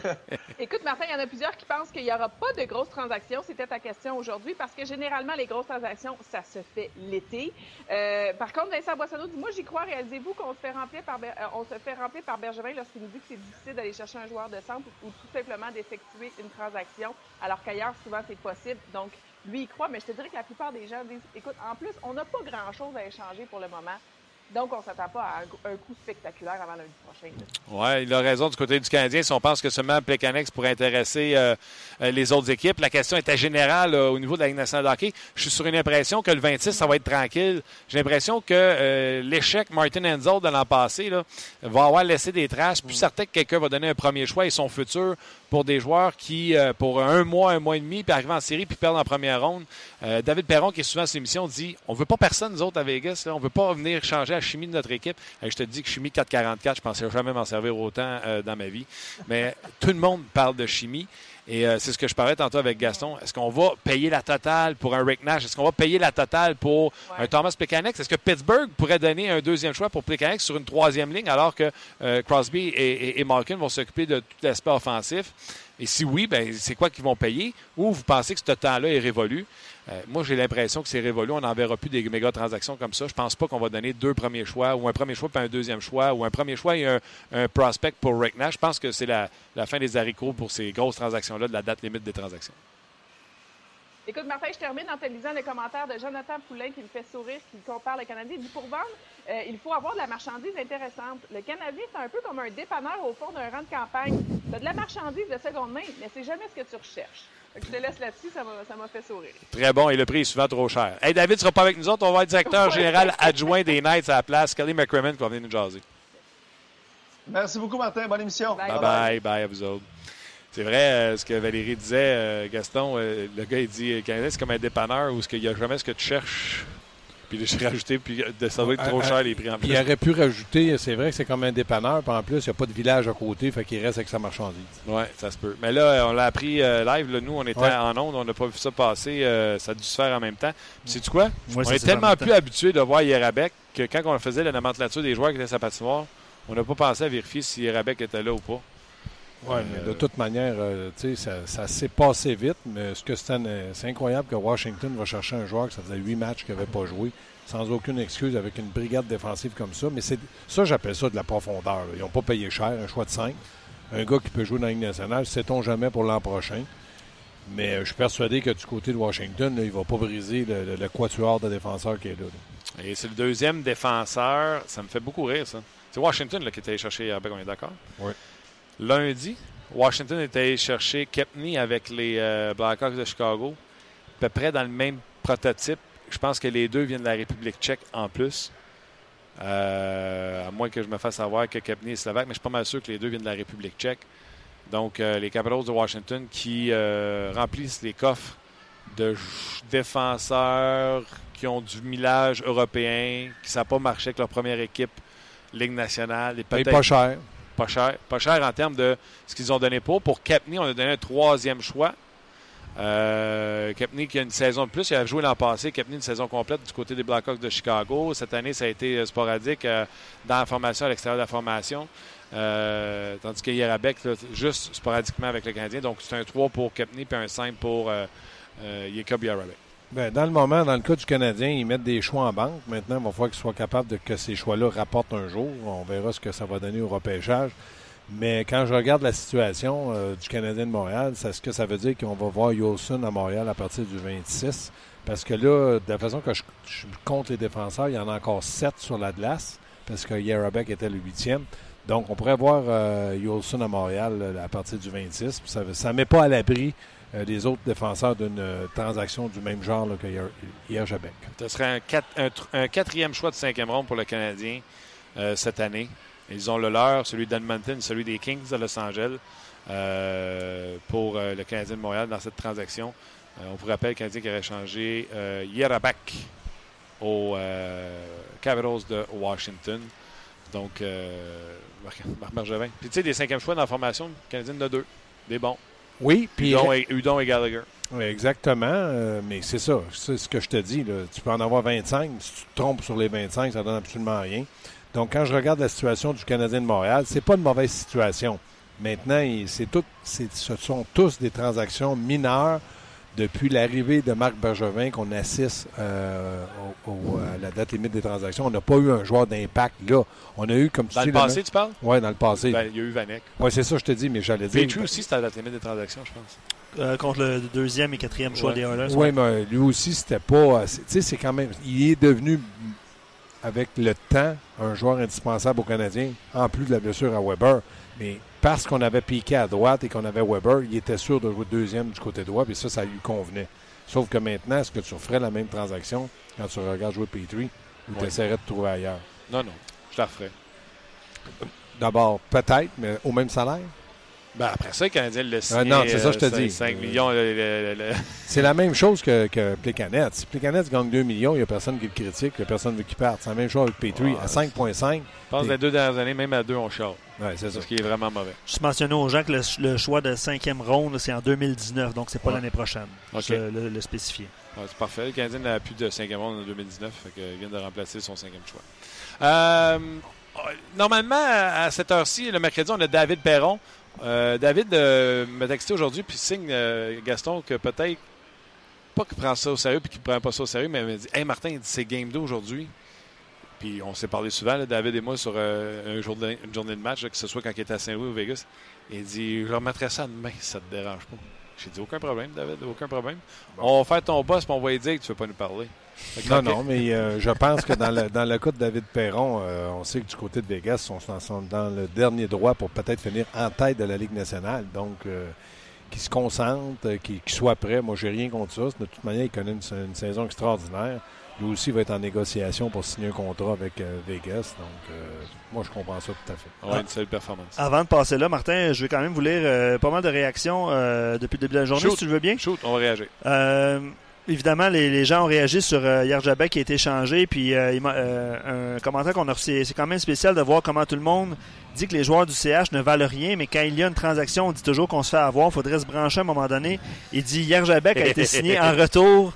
Écoute, Martin, il y en a plusieurs qui pensent qu'il n'y aura pas de grosses transactions. C'était ta question aujourd'hui, parce que généralement, les grosses transactions, ça se fait l'été. Euh, par contre, Vincent Boissonneau dit, moi, j'y crois. Réalisez-vous qu'on se fait remplir par, euh, on se fait remplir par Bergevin lorsqu'il nous dit que c'est difficile d'aller chercher un joueur de centre ou tout simplement d'effectuer une transaction, alors qu'ailleurs, souvent, c'est possible. Donc, lui, il croit, mais je te dirais que la plupart des gens disent, écoute, en plus, on n'a pas grand-chose à échanger pour le moment. Donc, on ne s'attend pas à un, coup spectaculaire avant lundi prochain. Oui, il a raison du côté du Canadien. Si on pense que seulement Plekanex pourrait intéresser euh, les autres équipes, la question était générale euh, au niveau de la Ligue nationale de hockey. Je suis sur une impression que le 26, ça va être tranquille. J'ai l'impression que euh, l'échec Martin Enzel de l'an passé là, va avoir laissé des traces. Puis, mm. certain que quelqu'un va donner un premier choix et son futur pour des joueurs qui, euh, pour un mois, un mois et demi, puis arrivent en série puis perdent en première ronde. Euh, David Perron, qui est souvent à cette émission, dit on veut pas personne, nous autres, à Vegas. Là. On veut pas venir changer la chimie de notre équipe. Et je te dis que chimie 444, je pensais jamais m'en servir autant euh, dans ma vie. Mais tout le monde parle de chimie. Et euh, c'est ce que je parlais tantôt avec Gaston. Est-ce qu'on va payer la totale pour un Rick Nash? Est-ce qu'on va payer la totale pour ouais. un Thomas Plekanec? Est-ce que Pittsburgh pourrait donner un deuxième choix pour Plekanec sur une troisième ligne alors que euh, Crosby et, et, et Malkin vont s'occuper de tout l'aspect offensif? Et si oui, ben, c'est quoi qu'ils vont payer? Ou vous pensez que ce temps-là est révolu? Euh, moi, j'ai l'impression que c'est révolu. On n'en verra plus des méga transactions comme ça. Je pense pas qu'on va donner deux premiers choix, ou un premier choix puis un deuxième choix, ou un premier choix et un, prospect pour Rick. Je pense que c'est la, la, fin des haricots pour ces grosses transactions-là, de la date limite des transactions. Écoute, Martin, je termine en te lisant le commentaire de Jonathan Poulain qui me fait sourire, qui compare le Canadien. Il dit pour vendre, euh, il faut avoir de la marchandise intéressante. Le Canadien, c'est un peu comme un dépanneur au fond d'un rang de campagne. Tu as de la marchandise de seconde main, mais c'est jamais ce que tu recherches. Je te laisse là-dessus, ça m'a fait sourire. Très bon, et le prix est souvent trop cher. Hey, David ne sera pas avec nous autres. On va être directeur général adjoint des Knights à la place. Kelly McCrimmon qui va venir nous jaser. Merci beaucoup, Martin. Bonne émission. Bye, bye, bye, bye à vous autres. C'est vrai euh, ce que Valérie disait, euh, Gaston. Euh, le gars, il dit Canadien, c'est comme un dépanneur où il n'y a jamais ce que tu cherches. Puis j'ai rajouté, puis ça va être trop cher les prix en plus. Il aurait pu rajouter, c'est vrai que c'est comme un dépanneur, puis en plus, il n'y a pas de village à côté, fait qu'il reste avec sa marchandise. Oui, ça se peut. Mais là, on l'a appris euh, live, là, nous, on était ouais. en onde, on n'a pas vu ça passer, euh, ça a dû se faire en même temps. Puis sais-tu quoi? Ouais, on est tellement plus habitué de voir Yerabek que quand on faisait la nomenclature des joueurs qui étaient sa patinoire, on n'a pas pensé à vérifier si Yerabek était là ou pas. Oui, mais de toute manière, ça, ça s'est passé vite, mais ce que c'est incroyable que Washington va chercher un joueur que ça faisait huit matchs qu'il n'avait pas joué sans aucune excuse avec une brigade défensive comme ça. Mais c'est ça, j'appelle ça de la profondeur. Ils n'ont pas payé cher, un choix de 5. Un gars qui peut jouer dans la Ligue nationale, sait-on jamais pour l'an prochain. Mais euh, je suis persuadé que du côté de Washington, il ne va pas briser le, quatuor de défenseurs qui est là. Et c'est le deuxième défenseur. Ça me fait beaucoup rire, ça. C'est Washington là, qui était allé chercher Herbert, on est d'accord? Oui. Lundi, Washington était allé chercher Kepney avec les euh, Blackhawks de Chicago. À peu près dans le même prototype je pense que les deux viennent de la République tchèque en plus. Euh, à moins que je me fasse savoir que Kepney est slovaque, mais je suis pas mal sûr que les deux viennent de la République tchèque. Donc, euh, les Capitals de Washington qui remplissent les coffres de défenseurs qui ont du millage européen, qui ne savent pas marcher avec leur première équipe Ligue nationale. Et, pas cher. Pas cher. Pas cher en termes de ce qu'ils ont donné pour. Pour Kepney, on a donné un troisième choix. Euh, qui a une saison de plus, il a joué l'an passé. Kepney une saison complète du côté des Blackhawks de Chicago. Cette année, ça a été euh, sporadique euh, dans la formation, à l'extérieur de la formation. Euh, tandis que Yerabek, juste sporadiquement avec le Canadien. Donc, c'est un 3 pour Kepney puis un 5 pour euh, Jacob. Ben, dans le moment, dans le cas du Canadien, ils mettent des choix en banque. Maintenant, il va falloir qu'ils soient capables de que ces choix-là rapportent un jour. On verra ce que ça va donner au repêchage. Mais quand je regarde la situation euh, du Canadien de Montréal, c'est ce que ça veut dire qu'on va voir Yolson à Montréal à partir du 26. Parce que là, de la façon que je, compte les défenseurs, il y en a encore 7 sur la glace, parce que Yarabek était le huitième. Donc, on pourrait voir euh, Yolson à Montréal à partir du 26. Ça ne met pas à l'abri euh, des autres défenseurs d'une transaction du même genre que Yarabek. Ce serait un, quatrième choix de cinquième ronde pour le Canadien cette année. Ils ont le leur, celui d'Edmonton, celui des Kings de Los Angeles euh, pour euh, le Canadien de Montréal dans cette transaction. Euh, on vous rappelle le Canadien qui aurait changé Yerabak aux Capitals de Washington. Donc, Marc Margevin. Puis tu sais, des cinquièmes choix dans la formation, Canadien de deux. Des bons. Oui, puis. Udon et, Gallagher. Oui, exactement. mais c'est ça. C'est ce que je te dis. Tu peux en avoir 25. Si tu te trompes sur les 25, ça donne absolument rien. Donc, quand je regarde la situation du Canadien de Montréal, c'est pas une mauvaise situation. Maintenant, c'est tout, ce sont tous des transactions mineures depuis l'arrivée de Marc Bergevin qu'on assiste euh, à la date limite des transactions. On n'a pas eu un joueur d'impact là. On a eu comme tu Dans le passé, tu parles? Oui, dans le passé. Ben, il y a eu Vanek. Oui, c'est ça, je te dis, mais j'allais dire. Petru aussi, c'était à la date limite des transactions, je pense. Euh, contre le deuxième et quatrième choix des Oilers. Oui, mais lui aussi, c'était pas. Tu sais, c'est quand même. Il est devenu avec le temps, un joueur indispensable au Canadien, en plus de la blessure à Weber. Mais parce qu'on avait piqué à droite et qu'on avait Weber, il était sûr de jouer deuxième du côté droit, et ça, ça lui convenait. Sauf que maintenant, est-ce que tu referais la même transaction quand tu regardes jouer Petrie ou tu essaierais de trouver ailleurs? Non, non, je la referais. D'abord, peut-être, mais au même salaire? Ben après ça, le Canadien le signé. Ah non, c'est ça, je te dis. 5 millions. c'est la même chose que, que Plecanet. Si Plecanet gagne 2 millions, il n'y a personne qui le critique, il n'y a personne qui parte. C'est la même chose avec Petrie. à 5,5. Je pense que les deux dernières années, même à 2, on chante. Oui, c'est ça. Ce qui est vraiment mauvais. Je mentionner aux gens que le, choix de cinquième ronde, c'est en 2019, donc c'est pas l'année prochaine. Ok. Le, le, spécifier. c'est parfait. Le Canadien n'a plus de cinquième ronde en 2019, fait il vient de remplacer son cinquième choix. Euh, normalement, à cette heure-ci, le mercredi, on a David Perron. Euh, David euh, m'a texté aujourd'hui, puis signe euh, Gaston que peut-être, pas qu'il prend ça au sérieux, puis qu'il ne prend pas ça au sérieux, mais il m'a dit Hey Martin, il dit c'est game 2 aujourd'hui. Puis on s'est parlé souvent, David et moi, sur un journée, une journée de match, que ce soit quand il était à Saint-Louis ou Vegas. il dit Je remettrai ça demain si ça te dérange pas. J'ai dit aucun problème, David, aucun problème. On va faire ton boss, puis on va lui dire que tu ne veux pas nous parler. Non, non, mais euh, je pense que dans le, dans le cas de David Perron, euh, on sait que du côté de Vegas, on sont dans le dernier droit pour peut-être finir en tête de la Ligue nationale. Donc, euh, qu'il se concentre, qu'il soit prêt. Moi, j'ai rien contre ça. De toute manière, il connaît une, saison extraordinaire. Lui aussi va être en négociation pour signer un contrat avec Vegas. Donc, moi, je comprends ça tout à fait. On une seule performance. Avant de passer là, Martin, je vais quand même vous lire pas mal de réactions depuis le début de la journée, si tu le veux bien. Shoot, on va réagir évidemment, les, gens ont réagi sur euh, Yerjabek qui a été changé. Puis euh, euh, un commentaire qu'on a reçu, c'est quand même spécial de voir comment tout le monde dit que les joueurs du CH ne valent rien, mais quand il y a une transaction, on dit toujours qu'on se fait avoir. Il faudrait se brancher à un moment donné. Il dit Yerjabek a été signé en retour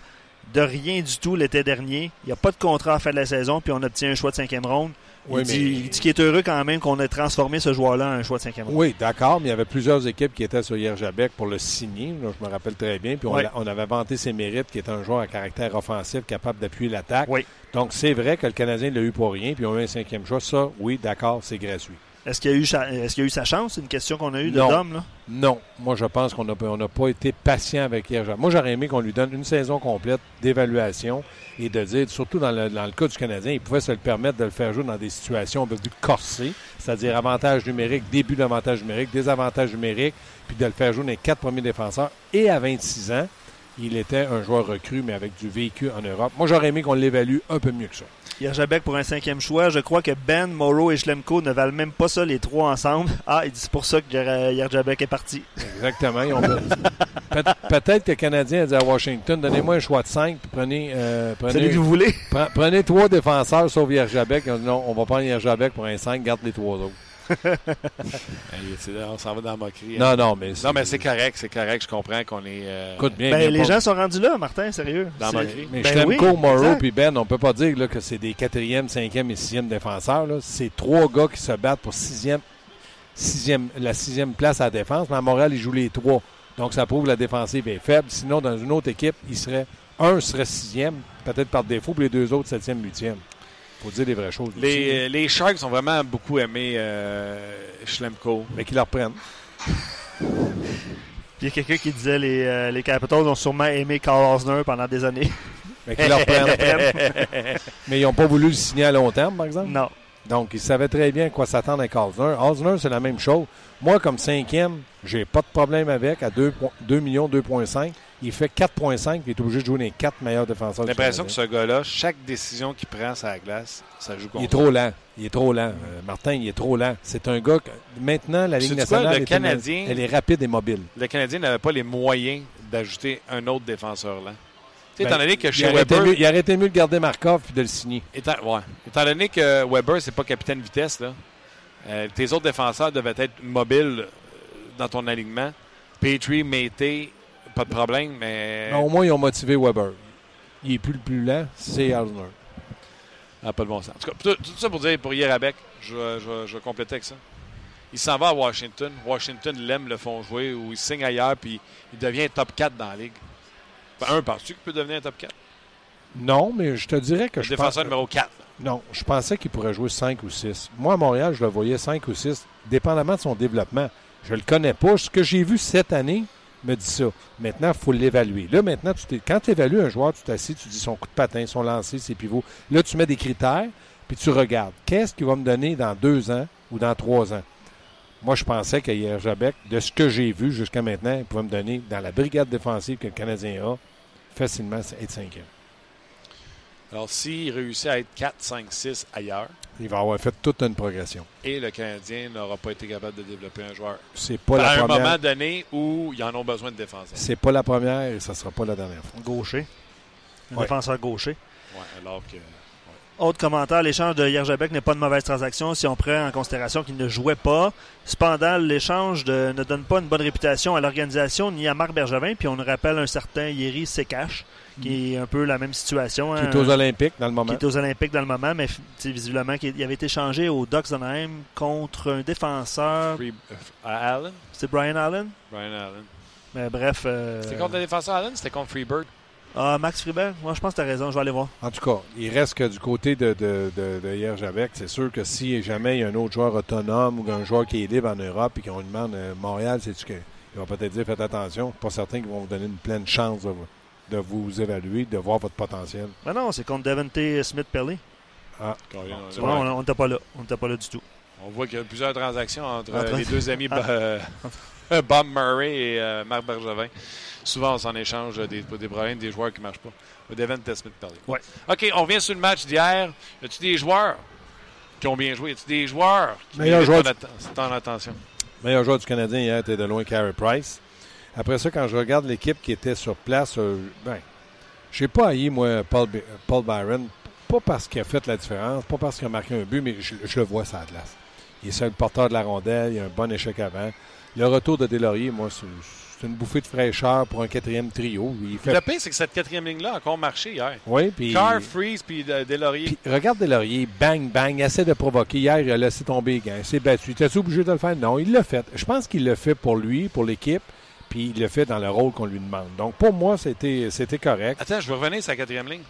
de rien du tout l'été dernier. Il n'y a pas de contrat à fin de la saison, puis on obtient un choix de cinquième ronde. il, dit, qu'il est heureux quand même qu'on ait transformé ce joueur-là en un choix de cinquième ronde. Oui, d'accord, mais il y avait plusieurs équipes qui étaient sur Yerjabek pour le signer. je me rappelle très bien. Puis on, avait vanté ses mérites, qui est un joueur à caractère offensif, capable d'appuyer l'attaque. Oui. Donc c'est vrai que le Canadien l'a eu pour rien, puis ils ont eu un cinquième choix. Ça, oui, d'accord, c'est gratuit. Est-ce qu'il a, eu est a eu sa chance? C'est une question qu'on a eue de Dom. Là? Non. Moi, je pense qu'on n'a pas été patient avec Yerja. Moi, j'aurais aimé qu'on lui donne une saison complète d'évaluation et de dire, surtout dans le, cas du Canadien, il pouvait se le permettre de le faire jouer dans des situations un peu plus corsées, c'est-à-dire avantage numérique, début d'avantage numérique, désavantage numérique, puis de le faire jouer dans les quatre premiers défenseurs. Et à 26 ans, il était un joueur recru, mais avec du vécu en Europe. Moi, j'aurais aimé qu'on l'évalue un peu mieux que ça. Yerjabek pour un cinquième choix. Je crois que Ben, Morrow et Schlemko ne valent même pas ça les trois ensemble. Ah, il dit c'est pour ça que Yerjabek est parti. Exactement. Peut-être que le Canadien a dit à Washington donnez-moi un choix de cinq, puis prenez. Euh, prenez Celui que vous voulez. Prenez trois défenseurs sauf Yerjabek. Non, on va prendre Yerjabek pour un 5, garde les trois autres. on s'en va dans la moquerie. Hein. Non, non, mais Non, mais c'est correct, c'est correct. Je comprends qu'on est. Euh, Écoute bien. Ben, les gens sont rendus là, Martin, sérieux. Dans la moquerie. Mais ben Schlemko, Morrow puis Ben, on peut pas dire là, que c'est des quatrième, cinquième et sixième défenseurs. C'est trois gars qui se battent pour sixième, sixième, la sixième place à la défense. Mais à Montréal, ils jouent les trois. Donc, ça prouve que la défensive est faible. Sinon, dans une autre équipe, il serait un serait sixième, peut-être par défaut, puis les deux autres septième, huitième faut dire les vraies choses. Les, euh, les Sharks ont vraiment beaucoup aimé euh, Schlemko. Mais qu'ils le reprennent. Il y a quelqu'un qui disait les, euh, les Capitals ont sûrement aimé Carl Osner pendant des années. Mais qu'ils le reprennent. Mais ils n'ont pas voulu le signer à long terme, par exemple? Non. Donc, ils savaient très bien à quoi s'attendre avec Osner. Osner, c'est la même chose. Moi, comme cinquième, j'ai pas de problème avec à 2, 2 millions, 2,5. Il fait 4,5 il est obligé de jouer les quatre meilleurs défenseurs J'ai l'impression que ce gars-là, chaque décision qu'il prend sur la glace, ça joue contre Il est trop lent. Il est trop lent. Euh, Martin, il est trop lent. C'est un gars que maintenant, la Ligue nationale, elle est rapide et mobile. Le Canadien n'avait pas les moyens d'ajouter un autre défenseur là. Ben, étant donné que chez il Weber. Mieux, il aurait été mieux de garder Markov et de le signer. Étant, ouais. étant donné que Weber, c'est pas capitaine vitesse, là, euh, tes autres défenseurs devaient être mobiles euh, dans ton alignement. Petrie, Mété, pas de problème, mais. au moins, ils ont motivé Weber. Il est plus le plus lent, c'est Alner. Ah, pas de bon sens. En tout, cas, tout, ça pour dire, pour Yerabek, je, je, je avec ça. Il s'en va à Washington. Washington l'aime, le font jouer, ou il signe ailleurs, puis il devient top 4 dans la ligue. Un, penses-tu qu'il peut devenir un top 4? Non, mais je te dirais que le je défenseur numéro 4. Non, je pensais qu'il pourrait jouer 5 ou 6. Moi, à Montréal, je le voyais 5 ou 6, dépendamment de son développement. Je le connais pas. Ce que j'ai vu cette année me dit ça. Maintenant, il faut l'évaluer. Là, maintenant, quand tu évalues un joueur, tu t'assis, tu dis son coup de patin, son lancer, ses pivots. Là, tu mets des critères, puis tu regardes. Qu'est-ce qu'il va me donner dans deux ans ou dans trois ans? Moi, je pensais qu'hier, Jabec, de ce que j'ai vu jusqu'à maintenant, il pouvait me donner, dans la brigade défensive que le Canadien a, facilement être cinquième. Alors, s'il réussit à être 4, 5, 6 ailleurs, il va avoir fait toute une progression. Et le Canadien n'aura pas été capable de développer un joueur. C'est pas la à un moment donné où ils en ont besoin de défenseurs. C'est pas la première et ça sera pas la dernière fois. Gaucher. Un défenseur gaucher. Oui, alors que. Autre commentaire, l'échange de Yerjabek n'est pas une mauvaise transaction si on prend en considération qu'il ne jouait pas. Cependant, l'échange ne donne pas une bonne réputation à l'organisation ni à Marc Bergevin. Puis on nous rappelle un certain Yeri Sekash, qui est un peu la même situation. Qui est aux Olympiques dans le moment. Qui est aux Olympiques dans le moment, mais visiblement, il avait été changé au Ducks d'Anaheim contre un défenseur. Euh, Allen? C'est Brian Allen? Brian Allen. Mais bref. Euh, c'était contre le défenseur Allen C'était contre Freeberg ah, Max Friberg, moi je pense que tu as raison, je vais aller voir. En tout cas, il reste que du côté de, de, de, c'est sûr que si jamais il y a un autre joueur autonome ou un joueur qui est libre en Europe et qu'on lui demande euh, Montréal, c'est-tu qu'il va peut-être dire faites attention, pas certain qu'ils vont vous donner une pleine chance de, vous évaluer, de voir votre potentiel. Ben non, c'est contre Devante Smith-Pelly. Ah, on n'était pas là. On n'était pas là du tout. On voit qu'il y a plusieurs transactions entre, les deux amis ah. Bob Murray et euh, Marc Bergevin souvent, on s'en échange des, des problèmes, des joueurs qui ne marchent pas. Devin Smith parler. Ouais. OK, on revient sur le match d'hier. Y a-tu des joueurs qui ont bien joué? Y a-tu des joueurs qui Meilleur joueur ton, ton attention? Meilleur joueur du Canadien hier était de loin Carey Price. Après ça, quand je regarde l'équipe qui était sur place, euh, ben, je n'ai pas haï, moi, Paul, Paul, Byron. Pas parce qu'il a fait la différence, pas parce qu'il a marqué un but, mais je, le vois ça à glace. Il est seul porteur de la rondelle, il a un bon échec avant. Le retour de Delaurier, moi, c'est c'est une bouffée de fraîcheur pour un quatrième trio. Il fait... Le pire, c'est que cette quatrième ligne-là a encore marché hier. Oui, puis. Car, Freeze, puis Delaurier. regarde Delaurier, bang, bang, il essaie de provoquer. Hier, il a laissé tomber il s'est battu. T'es obligé de le faire? Non, il l'a fait. Je pense qu'il l'a fait pour lui, pour l'équipe, puis il l'a fait dans le rôle qu'on lui demande. Donc, pour moi, c'était correct. Attends, je vais revenir sur la quatrième ligne.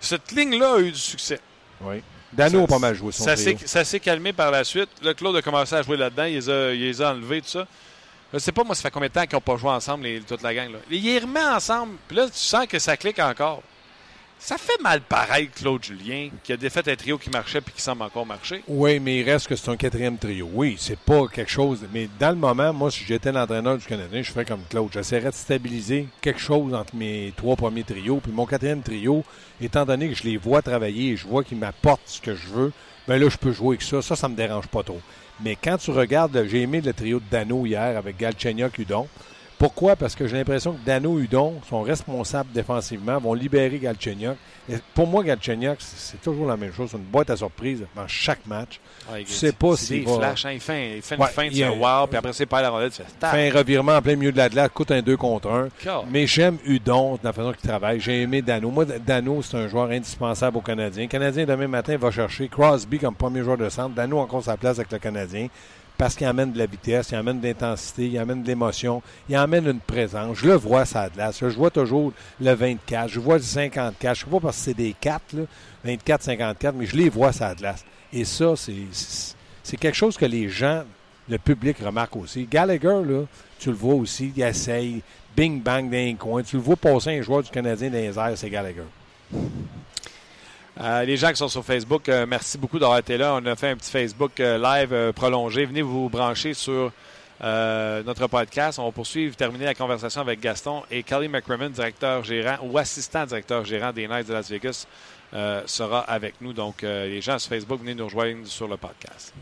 Cette ligne-là a eu du succès. Oui. Dano a pas mal joué son Ça s'est calmé par la suite. Là, Claude a commencé à jouer là-dedans. Il, les a enlevés, tout ça. Je sais pas, moi, ça fait combien de temps qu'ils n'ont pas joué ensemble, toute la gang. Là. Il les remet ensemble. Puis là, tu sens que ça clique encore. Ça fait mal pareil, Claude Julien, qui a défait un trio qui marchait puis qui semble encore marcher. Oui, mais il reste que c'est un quatrième trio. Oui, c'est pas quelque chose. Mais dans le moment, moi, si j'étais l'entraîneur du Canadien, je ferais comme Claude. J'essaierais de stabiliser quelque chose entre mes trois premiers trios. Puis mon quatrième trio, étant donné que je les vois travailler et je vois qu'ils m'apportent ce que je veux, ben là, je peux jouer avec ça. Ça, ça me dérange pas trop. Mais quand tu regardes, j'ai aimé le trio de Dano hier avec Galchenyuk, Udon. Pourquoi? Parce que j'ai l'impression que Dano Udon sont responsables défensivement, vont libérer Galchenyuk. Et pour moi, Galchenyuk, c'est toujours la même chose. C'est une boîte à surprise dans chaque match. Ah, tu sais pas. Flash, hein, il fait, il fait une fin de wow, puis après, c'est pas la rondelle, tu fais... Un revirement en plein milieu de la glace, coûte un 2 contre 1. Mais j'aime Udon, de la façon qu'il travaille. J'ai aimé Dano. Moi, Dano, c'est un joueur indispensable au Canadien. Le Canadien, demain matin, va chercher Crosby comme premier joueur de centre. Dano encore sa place avec le Canadien parce qu'il amène de la vitesse, il amène de l'intensité, il amène de l'émotion, il amène une présence. Je le vois, ça glace. Je vois toujours le 24, je vois le 54. Je ne sais pas parce que c'est des 4, 24, 54, mais je les vois, ça glace. Et ça, c'est quelque chose que les gens, le public remarque aussi. Gallagher, tu le vois aussi, il essaye, bing bang dans les coins. Tu le vois passer un joueur du Canadien dans les airs, c'est Gallagher. Euh, les gens qui sont sur Facebook, euh, merci beaucoup d'avoir été là. On a fait un petit Facebook euh, live prolongé. Venez vous brancher sur notre podcast. On va poursuivre, terminer la conversation avec Gaston et Kelly McCrimmon, directeur gérant ou assistant directeur gérant des Knights de Las Vegas, sera avec nous. Donc, les gens sur Facebook, venez nous rejoindre sur le podcast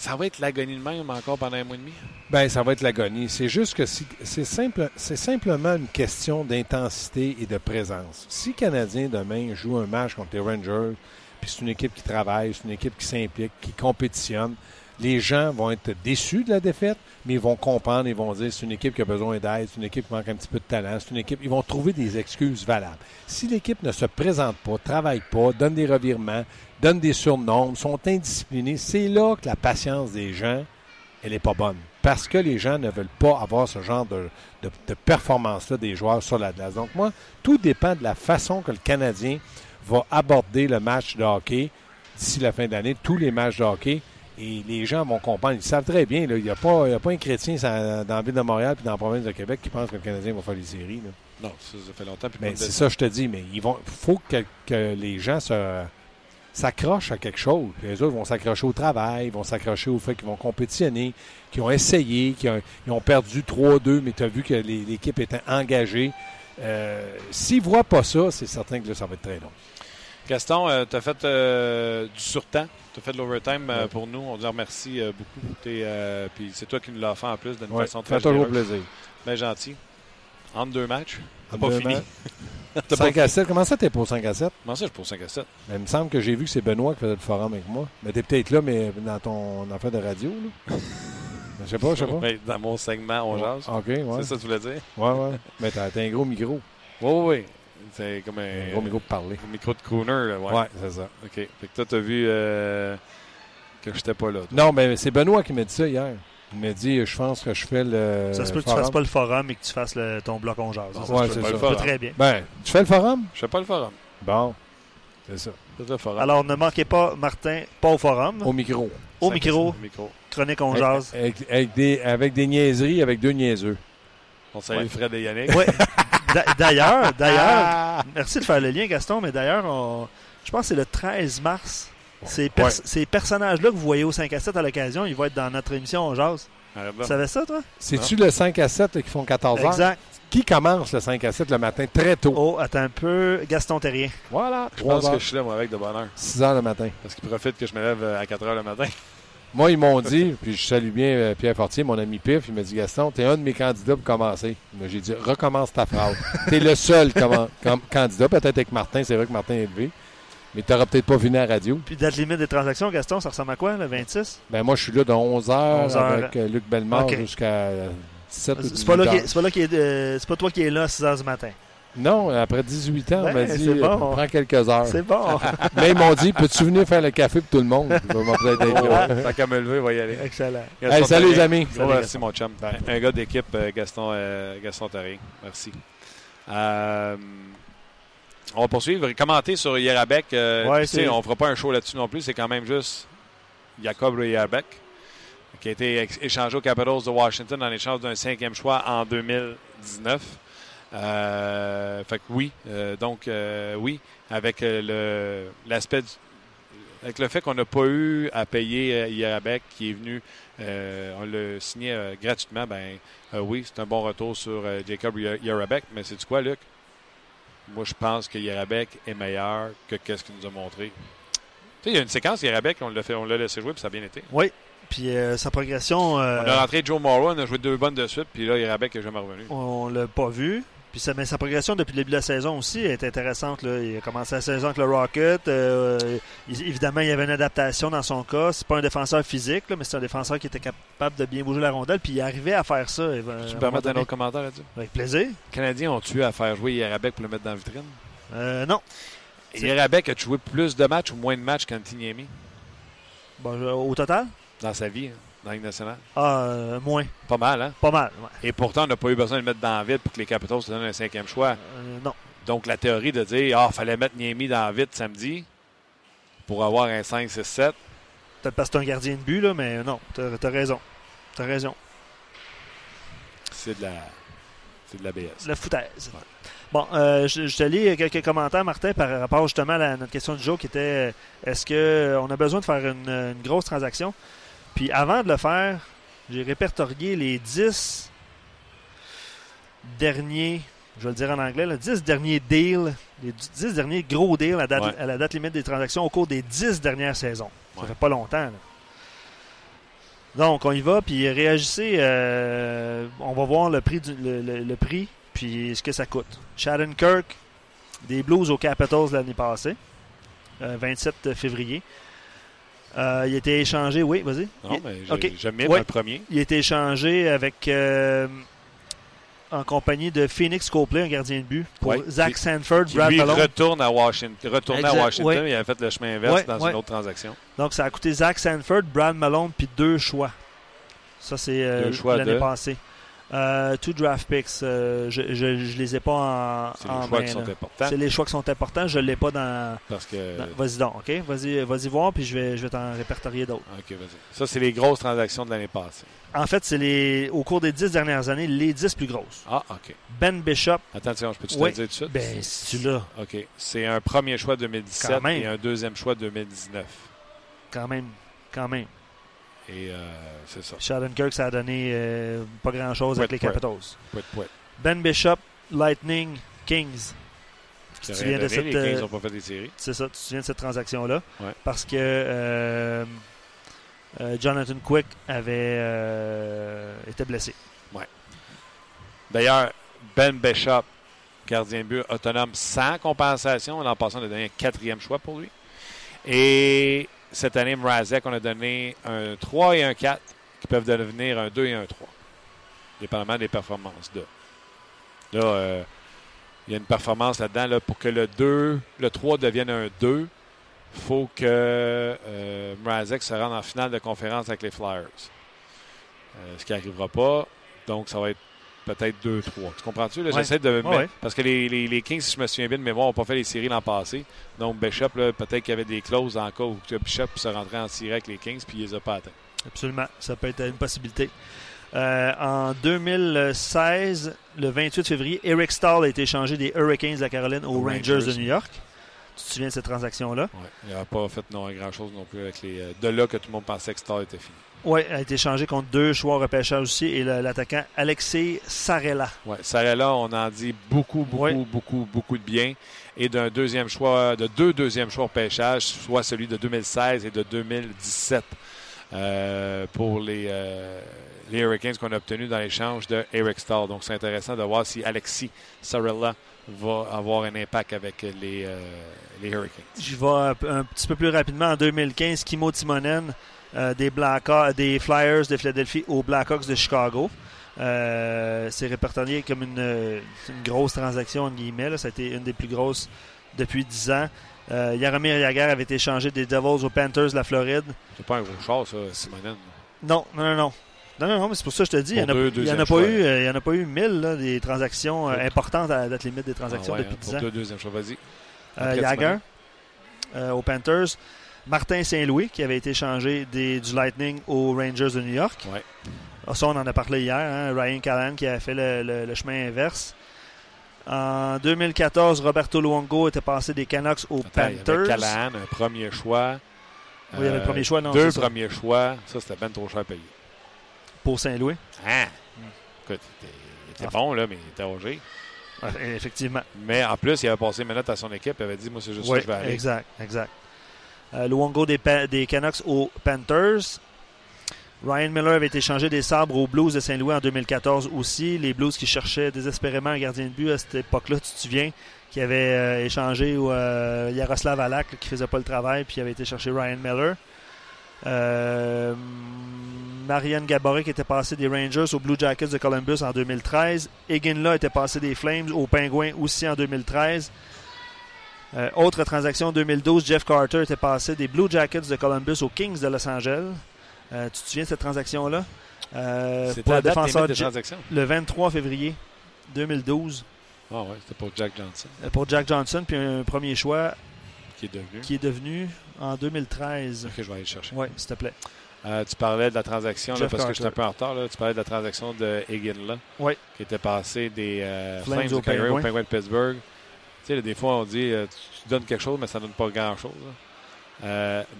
ça va être l'agonie de même encore pendant un mois et demi? Bien, ça va être l'agonie. C'est juste que c'est simple, c'est simplement une question d'intensité et de présence. Si Canadien demain joue un match contre les Rangers, puis c'est une équipe qui travaille, c'est une équipe qui s'implique, qui compétitionne, les gens vont être déçus de la défaite, mais ils vont comprendre, ils vont dire c'est une équipe qui a besoin d'aide, c'est une équipe qui manque un petit peu de talent, c'est une équipe. Ils vont trouver des excuses valables. Si l'équipe ne se présente pas, travaille pas, donne des revirements, donne des surnoms, sont indisciplinés, c'est là que la patience des gens, elle n'est pas bonne. Parce que les gens ne veulent pas avoir ce genre de, performance-là des joueurs sur la glace. Donc, moi, tout dépend de la façon que le Canadien va aborder le match de hockey d'ici la fin de l'année, tous les matchs de hockey. Et les gens vont comprendre. Ils savent très bien. Il n'y a, pas, a pas un chrétien dans la ville de Montréal et dans la province de Québec qui pense que le Canadien va faire les séries. Non, ça, fait longtemps. Mais c'est ça, je te dis. Mais il faut que, les gens s'accrochent à quelque chose. les autres vont s'accrocher au travail, vont s'accrocher au fait qu'ils vont compétitionner, qu'ils ont essayé, qu'ils ont, perdu 3-2, mais tu as vu que l'équipe était engagée. Euh, S'ils ne voient pas ça, c'est certain que ça va être très long. Gaston, euh, tu as fait euh, du surtemps tu as fait de l'overtime euh, pour nous. On te remercie euh, beaucoup. Puis c'est toi qui nous l'as fait en plus d'une façon très toujours plaisir. Bien gentil. Entre deux matchs. T'as pas fini. 5 à 7. Comment ça, t'es pour 5 à 7? Comment ça, je suis pour 5 à 7? Mais il me semble que j'ai vu que c'est Benoît qui faisait le forum avec moi. Mais t'es peut-être là, mais dans ton affaire de radio. Là. Je sais pas, je sais pas. dans mon segment, on jase. OK, ouais. C'est ça que tu voulais dire? Ouais, ouais. Mais t'as un gros micro. Oui, oui, oui. C'est comme un, gros micro pour parler. Un micro de crooner, là, ouais. Ouais, c'est ça. OK. Fait que toi, t'as vu euh, que j'étais pas là. Non, mais c'est Benoît qui m'a dit ça hier. Il m'a dit, je pense que je fais le. Ça se peut que tu fasses pas le forum et que tu fasses le, ton bloc on jase. Ouais, c'est ça. très bien. Ben, tu fais le forum? Je fais pas le forum. Bon. C'est ça. Le forum. Alors, ne manquez pas, Martin, pas au forum. Au micro. Au micro. micro. Chronique on jase. Avec, des, avec des niaiseries, avec deux niaiseux. On salue Fred et Yannick. Oui. D'ailleurs, d'ailleurs, merci de faire le lien, Gaston, mais d'ailleurs, je pense que c'est le 13 mars. Ces, personnages-là que vous voyez au 5 à 7 à l'occasion, ils vont être dans notre émission On Jase. tu savais ça, toi? C'est-tu le 5 à 7 qui font 14 heures? Exact. Qui commence le 5 à 7 le matin très tôt? Oh, attends un peu. Gaston Terrien. Voilà. Je pense que je suis là, moi, avec de bonne heure. 6 heures le matin. Parce qu'il profite que je me lève à 4 heures le matin. Moi, ils m'ont dit, puis je salue bien euh, Pierre Fortier, mon ami Pif, il m'a dit Gaston, t'es un de mes candidats pour commencer. J'ai dit recommence ta phrase. t'es le seul candidat, peut-être avec Martin, c'est vrai que Martin est élevé. Mais tu n'auras peut-être pas venu à la radio. Puis date limite des transactions, Gaston, ça ressemble à quoi, le 26? Ben moi, je suis là de 11h avec euh, Luc Bellemare jusqu'à 17 h C'est pas, là pas, là c'est pas toi qui es là à 6 h du matin. Non, après 18 ans, on m'a ben, dit bon. prends quelques heures. C'est bon. Mais ils m'ont dit peux-tu venir faire le café pour tout le monde? Tant qu'à me lever, il va y aller. Excellent. salut les amis. merci mon chum. Un gars d'équipe, euh, Gaston, euh, Gaston Taré. Merci. Euh, on va poursuivre. Commenter sur Yerabek. Euh, on ne fera pas un show là-dessus non plus. C'est quand même juste Jacob Yerabek qui a été échangé aux Capitals de Washington en échange d'un cinquième choix en 2019. Euh, fait que oui, euh, donc euh, oui, avec le l'aspect avec le fait qu'on n'a pas eu à payer Yerabek qui est venu, on l'a signé gratuitement, ben oui, c'est un bon retour sur Jacob Yerabek, mais c'est du quoi, Luc? Moi, je pense que Yerabek est meilleur que qu'est-ce qu'il nous a montré. Tu sais, il y a une séquence Yerabek, on l'a fait, on l'a laissé jouer, puis ça a bien été. Oui. Puis sa progression. on a rentré Joe Morrow, on a joué deux bonnes de suite, puis là, Yerabek n'est jamais revenu. On l'a pas vu. Puis sa, mais sa progression depuis le début de la saison aussi est intéressante. Là. Il a commencé la saison avec le Rocket. Euh, évidemment, il y avait une adaptation dans son cas. C'est pas un défenseur physique, mais c'est un défenseur qui était capable de bien bouger la rondelle. Puis il arrivait à faire ça. Tu peux permettre un autre commentaire là-dessus? Avec plaisir. Les Canadiens ont tué à faire jouer Yerabek pour le mettre dans la vitrine? Euh, non. Yerabek a joué plus de matchs ou moins de matchs qu'Antiniemi? Bon, au total? Dans sa vie. Hein dans nationale? Ah, euh, moins. Pas mal, hein? Pas mal, Et pourtant, on n'a pas eu besoin de mettre dans la vide pour que les Capitals se donnent un cinquième choix. Euh, non. Donc, la théorie de dire, ah, fallait mettre Niemi dans la vide samedi pour avoir un 5, 6, 7. Peut-être parce que c'est un gardien de but, là, mais non, t'as as raison. T'as raison. C'est de la... C'est de la BS. La foutaise. Bon, euh, je, te lis quelques commentaires, Martin, par rapport justement à notre question du jour qui était est-ce qu'on a besoin de faire une grosse transaction? Puis avant de le faire, j'ai répertorié les 10 derniers, je vais le dire en anglais, les 10 derniers deals, les 10 derniers gros deals à, la date limite des transactions au cours des 10 dernières saisons. Ça fait pas longtemps. Donc, on y va, puis réagissez. Euh, on va voir le prix, le, prix, puis ce que ça coûte. Sharon Kirk, des Blues aux Capitals l'année passée, 27 euh, février. Euh, il a été échangé, oui, vas-y. Non, mais j'aime bien le premier. Il a été échangé avec euh, en compagnie de Phoenix Copley, un gardien de but, pour Zach Sanford, Brad lui retourne à Washington. Retourne à Washington, il a fait le chemin inverse dans une autre transaction. Donc, ça a coûté Zach Sanford, Brad Malone, puis deux choix. Ça, c'est euh, l'année passée. Euh, two draft picks, euh, je, je, les ai pas en. C'est les choix qui sont importants. C'est les choix qui sont importants. Je l'ai pas dans. Parce que. Vas-y donc, ok? Vas-y, vas-y voir, puis je vais, je vais t'en répertorier d'autres. Ok, vas-y. Ça, c'est les grosses transactions de l'année passée. En fait, c'est les, au cours des dix dernières années, les dix plus grosses. Ah, ok. Ben Bishop. Attention, je peux te dire tout de suite? Ben, si tu l'as. Ok. C'est un premier choix 2017 et un deuxième choix 2019. Quand même, quand même. Et euh, c'est ça. Sheldon Kirk, ça a donné euh, pas grand-chose avec les Capitals. Ben Bishop, Lightning, Kings. Tu te souviens de cette, les Kings n'ont pas fait des séries. C'est ça, tu te souviens de cette transaction-là? Parce que euh, Jonathan Quick avait été blessé. Ouais. D'ailleurs, Ben Bishop, gardien de but autonome sans compensation. L'an passé, on a donné un quatrième choix pour lui. Et cette année, Mrazek, on a donné un 3 et un 4 qui peuvent devenir un 2 et un 3, dépendamment des performances. Là, là euh, il y a une performance là-dedans. Là, pour que le 2, le 3 devienne un 2, il faut que euh, Mrazek se rende en finale de conférence avec les Flyers. Euh, ce qui n'arrivera pas. Donc, ça va être peut-être 2-3. Tu comprends-tu? J'essaie de Parce que les, les, Kings, si je me souviens bien de mémoire, n'ont pas fait les séries l'an passé. Donc, Bishop, peut-être qu'il y avait des clauses en cas où Bishop se rentrer en série avec les Kings, puis il les a pas atteints. Absolument. Ça peut être une possibilité. Euh, en 2016, le 28 février, Eric Stahl a été échangé des Hurricanes de la Caroline aux Rangers, de New York. Tu te souviens de cette transaction-là? Oui. Il n'a pas fait non, grand-chose non plus avec les. Euh, de là que tout le monde pensait que Stahl était fini. Oui, a été changé contre deux choix repêchage aussi et l'attaquant Alexei Sarella. Oui, Sarella, on en dit beaucoup, beaucoup, beaucoup, beaucoup de bien. Et d'un deuxième choix, de deux deuxièmes choix repêchage, soit celui de 2016 et de 2017. pour les, les Hurricanes qu'on a obtenus dans l'échange de Eric Stahl. Donc, c'est intéressant de voir si Alexis Sorella va avoir un impact avec les, les Hurricanes. Je vais un, un, petit peu plus rapidement. En 2015, Kimo Timonen des, des Flyers de Philadelphie aux Blackhawks de Chicago. Euh, c'est répertorié comme une, grosse transaction, en guillemets. Ça a été une des plus grosses depuis 10 ans. Euh, Yaromir avait été échangé des Devils aux Panthers de la Floride. C'est pas un gros char, ça, Simonen. Non, non, non, non. Non, non, non, mais c'est pour ça que je te dis, il n'y en, a pas eu, il y en a pas eu 1000 des transactions euh, importantes à la date limite des transactions ah depuis 10 ans. Deux deuxième choix, vas-y. Yager aux Panthers. Martin Saint-Louis, qui avait été échangé des, du Lightning aux Rangers de New York. Ouais. Ah, ça, on en a parlé hier. Hein? Ryan Callan qui a fait le, chemin inverse. En 2014, Roberto Luongo était passé des Canucks aux Panthers. Il un premier choix. Oui, il y avait le premier choix, non? Deux premiers choix. Ça, c'était bien trop cher à payer. Pour Saint-Louis? Ah! Écoute, il était, bon, là, mais il était âgé. effectivement. Mais en plus, il avait passé une minute à son équipe. Il avait dit, moi, c'est juste ça que je vais aller. Exact, exact. Euh, Luongo des, Canucks aux Panthers. Ryan Miller avait été changé des sabres aux Blues de Saint-Louis en 2014 aussi. Les Blues qui cherchaient désespérément un gardien de but à cette époque-là, tu te souviens, qui avait euh, échangé euh, Yaroslav Alak qui faisait pas le travail, puis avait été chercher Ryan Miller. Euh, Marianne Gaborik était passé des Rangers aux Blue Jackets de Columbus en 2013. Eginla était passé des Flames aux Penguins aussi en 2013. Euh, autre transaction 2012, Jeff Carter était passé des Blue Jackets de Columbus aux Kings de Los Angeles. Euh, tu te souviens de cette transaction-là? Euh, C'était la défenseur de transaction? Le 23 février 2012. Ah ouais, c'était pour Jack Johnson. Euh, pour Jack Johnson, puis un premier choix qui est devenu, qui est devenu en 2013. Ok, je vais aller le chercher. Oui, s'il te plaît. Euh, tu parlais de la transaction, là, parce que je suis un peu en retard. Là, tu parlais de la transaction de Higgin, oui. qui était passé des euh, Flames, Flames au Penguin de Pittsburgh. Sais, des fois, on dit tu, tu, donnes quelque chose, mais ça ne donne pas grand-chose.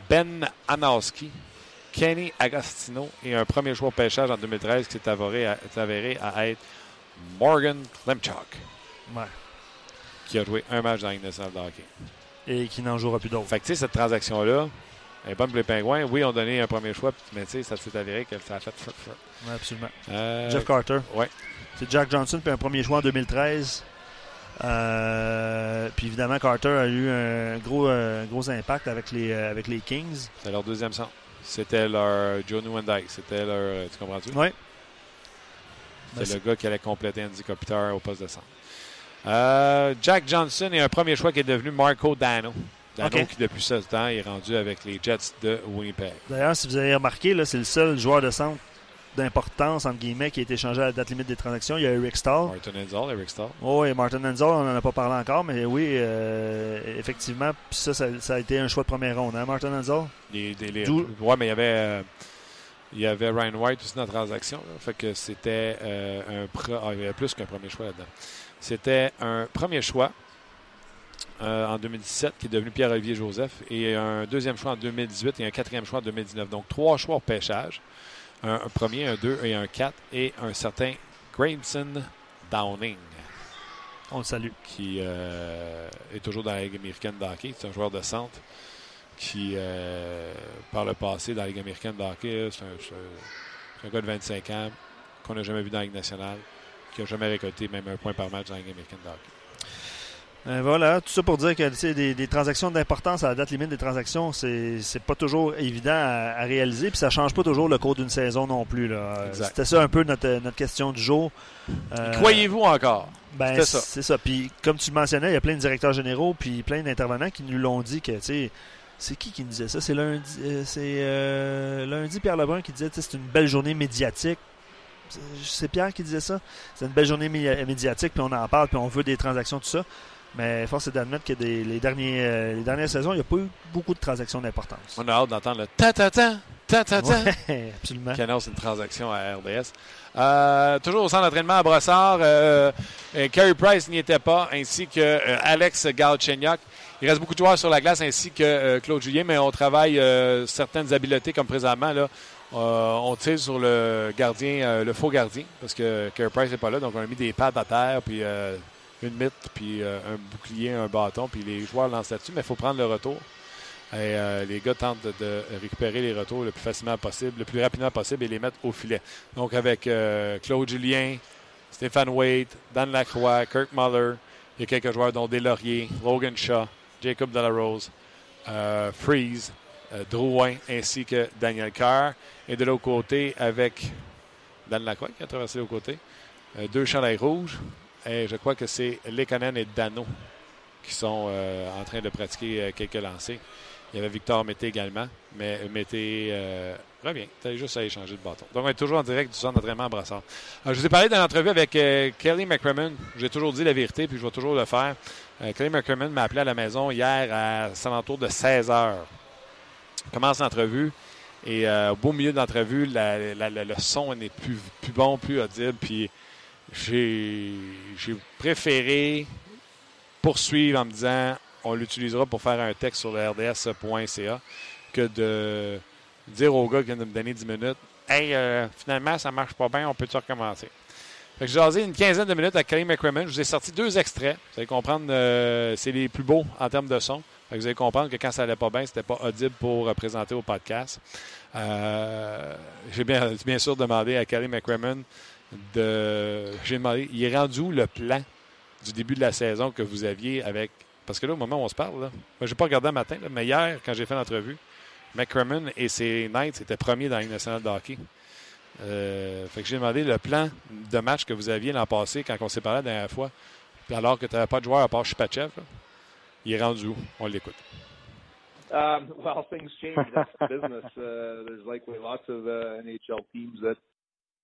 ben Anowski, Kenny Agostino et un premier choix au pêchage en 2013 qui s'est avéré, à être Morgan Klemchuk. Qui a joué un match dans de hockey. Et qui n'en jouera plus d'autres. Fait que, tu sais, cette transaction-là, elle est bonne pour les Pingouins. Oui, on donné un premier choix, mais tu sais, ça s'est avéré que ça a fait. Oui, absolument. Euh, Jeff Carter. Oui. C'est Jack Johnson, puis un premier choix en 2013. Euh, puis évidemment, Carter a eu un gros, euh, gros impact avec les, avec les Kings. C'est leur deuxième centre. C'était leur Joe Newendike. C'était leur. Tu comprends-tu? Oui. C'est ben, le gars qui allait compléter Andy Kopitar au poste de centre. Euh, Jack Johnson est un premier choix qui est devenu Marco Dano. Dano qui, depuis ce temps, est rendu avec les Jets de Winnipeg. D'ailleurs, si vous avez remarqué, c'est le seul joueur de centre d'importance, entre guillemets, qui a été changé à la date limite des transactions. Il y a Eric Stahl. Martin Enzel, Eric Stahl. Oh, oui, Martin Enzel, on n'en a pas parlé encore, mais oui, euh, effectivement, ça, ça, a été un choix de première ronde, hein, Martin Enzel? Oui, mais il y avait... Euh, il y avait Ryan White aussi dans la transaction. fait que c'était euh, un ah, il y avait plus qu'un premier choix là-dedans. C'était un premier choix en 2017 qui est devenu Pierre-Olivier Joseph et un deuxième choix en 2018 et un quatrième choix en 2019. Donc trois choix au pêchage un, premier, un 2 et un 4, et un certain Grayson Downing. On le salue. Qui euh, est toujours dans la Ligue américaine de hockey. C'est un joueur de centre qui, euh, par le passé, dans la Ligue américaine de hockey, c'est un, un, gars de 25 ans qu'on n'a jamais vu dans la Ligue nationale, qui n'a jamais récolté même un point par match dans la Ligue américaine de hockey. Euh, voilà, tout ça pour dire que des, des transactions d'importance à la date limite des transactions, c'est pas toujours évident à, réaliser, puis ça change pas toujours le cours d'une saison non plus. C'était ça un peu notre, notre question du jour. Euh, Croyez-vous encore? Ben, c'est ça. Puis comme tu le mentionnais, il y a plein de directeurs généraux puis plein d'intervenants qui nous l'ont dit que, tu sais, c'est qui qui nous disait ça? C'est lundi, euh, c'est lundi Pierre Lebrun qui disait c'est une belle journée médiatique. C'est Pierre qui disait ça? C'est une belle journée médiatique, puis on en parle, puis on veut des transactions, tout ça. Mais force est d'admettre que les, derniers, euh, les dernières saisons, il n'y a pas eu beaucoup de transactions d'importance. On a hâte d'entendre le ta-ta-ta, ta-ta-ta. absolument. Qui annonce une transaction à RDS. Euh, toujours au centre d'entraînement à Brossard, euh, Carey Price n'y était pas, ainsi que Alex Galchenyuk. Il reste beaucoup de joueurs sur la glace, ainsi que Claude Julien, mais on travaille certaines habiletés comme présentement. Là, on tire sur le gardien, le faux gardien, parce que Carey Price n'est pas là, donc on a mis des pads à terre, puis une mythe, puis euh, un bouclier, un bâton, puis les joueurs lancent là-dessus, mais il faut prendre le retour. Et les gars tentent de, récupérer les retours le plus facilement possible, le plus rapidement possible et les mettre au filet. Donc avec Claude Julien, Stéphane Wade, Dan Lacroix, Kirk Muller, il y a quelques joueurs dont Lauriers, Logan Shaw, Jacob Delarose, Freeze, Drouin ainsi que Daniel Carr. Et de l'autre côté, avec Dan Lacroix qui a traversé l'autre côté, deux chandails rouges. Je crois que c'est Lekanen et Dano qui sont euh, en train de pratiquer euh, quelques lancers. Il y avait Victor Mété également, mais Mété euh, revient. Tu juste à échanger de bâton. Donc, on est toujours en direct du centre d'entraînement à Brassard. je vous ai parlé d'une entrevue avec Kelly McCrimmon. J'ai toujours dit la vérité, puis je vais toujours le faire. Kelly McCrimmon m'a appelé à la maison hier à l'entour de 16 heures. Commence l'entrevue. Et au beau milieu de l'entrevue, le son n'est plus, plus bon, plus audible. Puis j'ai préféré poursuivre en me disant on l'utilisera pour faire un texte sur le RDS.ca que de dire au gars qui vient de me donner 10 minutes Hey, euh, finalement, ça marche pas bien, on peut-tu recommencer? J'ai jasé une quinzaine de minutes à Kelly McCrimmon. Je vous ai sorti deux extraits. Vous allez comprendre, euh, c'est les plus beaux en termes de son. vous allez comprendre que quand ça allait pas bien, c'était pas audible pour présenter au podcast. Euh, j'ai bien, bien sûr demandé à Kelly McCrimmon de. J'ai demandé, il est rendu où le plan du début de la saison que vous aviez avec. Parce que là, au moment où on se parle, là, je n'ai pas regardé un matin, mais hier, quand j'ai fait l'entrevue, McCrimmon et ses Knights étaient premiers dans la Ligue nationale de hockey. Euh, fait que j'ai demandé le plan de match que vous aviez l'an passé quand on s'est parlé la dernière fois, alors que tu n'avais pas de joueur à part Chupachev. Il est rendu où? On l'écoute. Um, well, things change. That's business. Uh, there's likely lots of uh, NHL teams that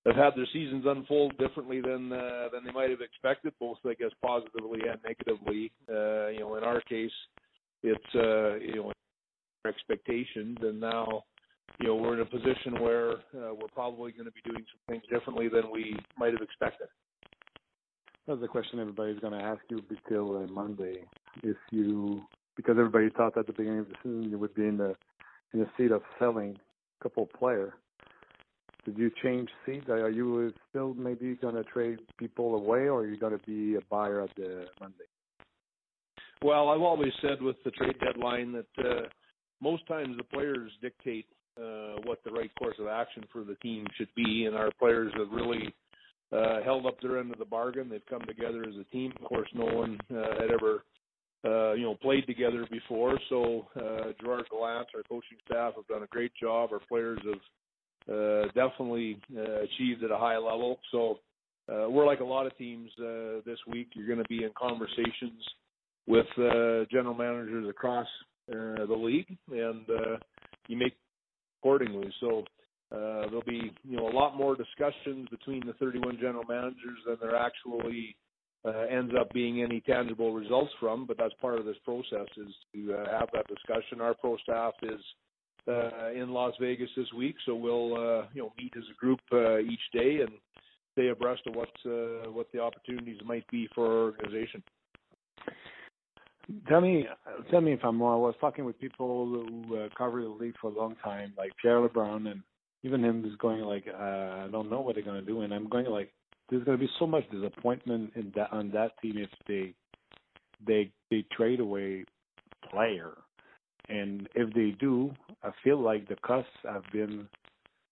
have had their seasons unfold differently than uh, than they might have expected, both I guess positively and negatively. Uh, you know, in our case, it's uh, you know expectations, and now you know we're in a position where uh, we're probably going to be doing some things differently than we might have expected. That's the question everybody's going to ask you until uh, Monday. If you, because everybody thought at the beginning of the season you would be in the in the seat of selling a couple of players did you change seats? Are you still maybe going to trade people away, or are you going to be a buyer at the Monday? Well, I've always said with the trade deadline that uh, most times the players dictate uh, what the right course of action for the team should be, and our players have really uh, held up their end of the bargain. They've come together as a team. Of course, no one uh, had ever uh, you know, played together before. So uh, Gerard Gallant, our coaching staff, have done a great job. Our players have definitely uh, achieved at a high level. So uh, we're like a lot of teams uh, this week. You're going to be in conversations with uh, general managers across uh, the league, and uh, you make accordingly. So uh, there'll be you know a lot more discussions between the 31 general managers than there actually uh, ends up being any tangible results from. But that's part of this process is to uh, have that discussion. Our pro staff is uh, in Las Vegas this week, so we'll uh, you know meet as a group uh, each day and stay abreast of what uh, what the opportunities might be for our organization. Tell me, tell me if I'm wrong. I was talking with people who uh, cover the league for a long time, like Pierre LeBrun, and even him is going like, uh, I don't know what they're going to do, and I'm going like, there's going to be so much disappointment in that on that team if they they they trade away player and if they do, I feel like the costs have been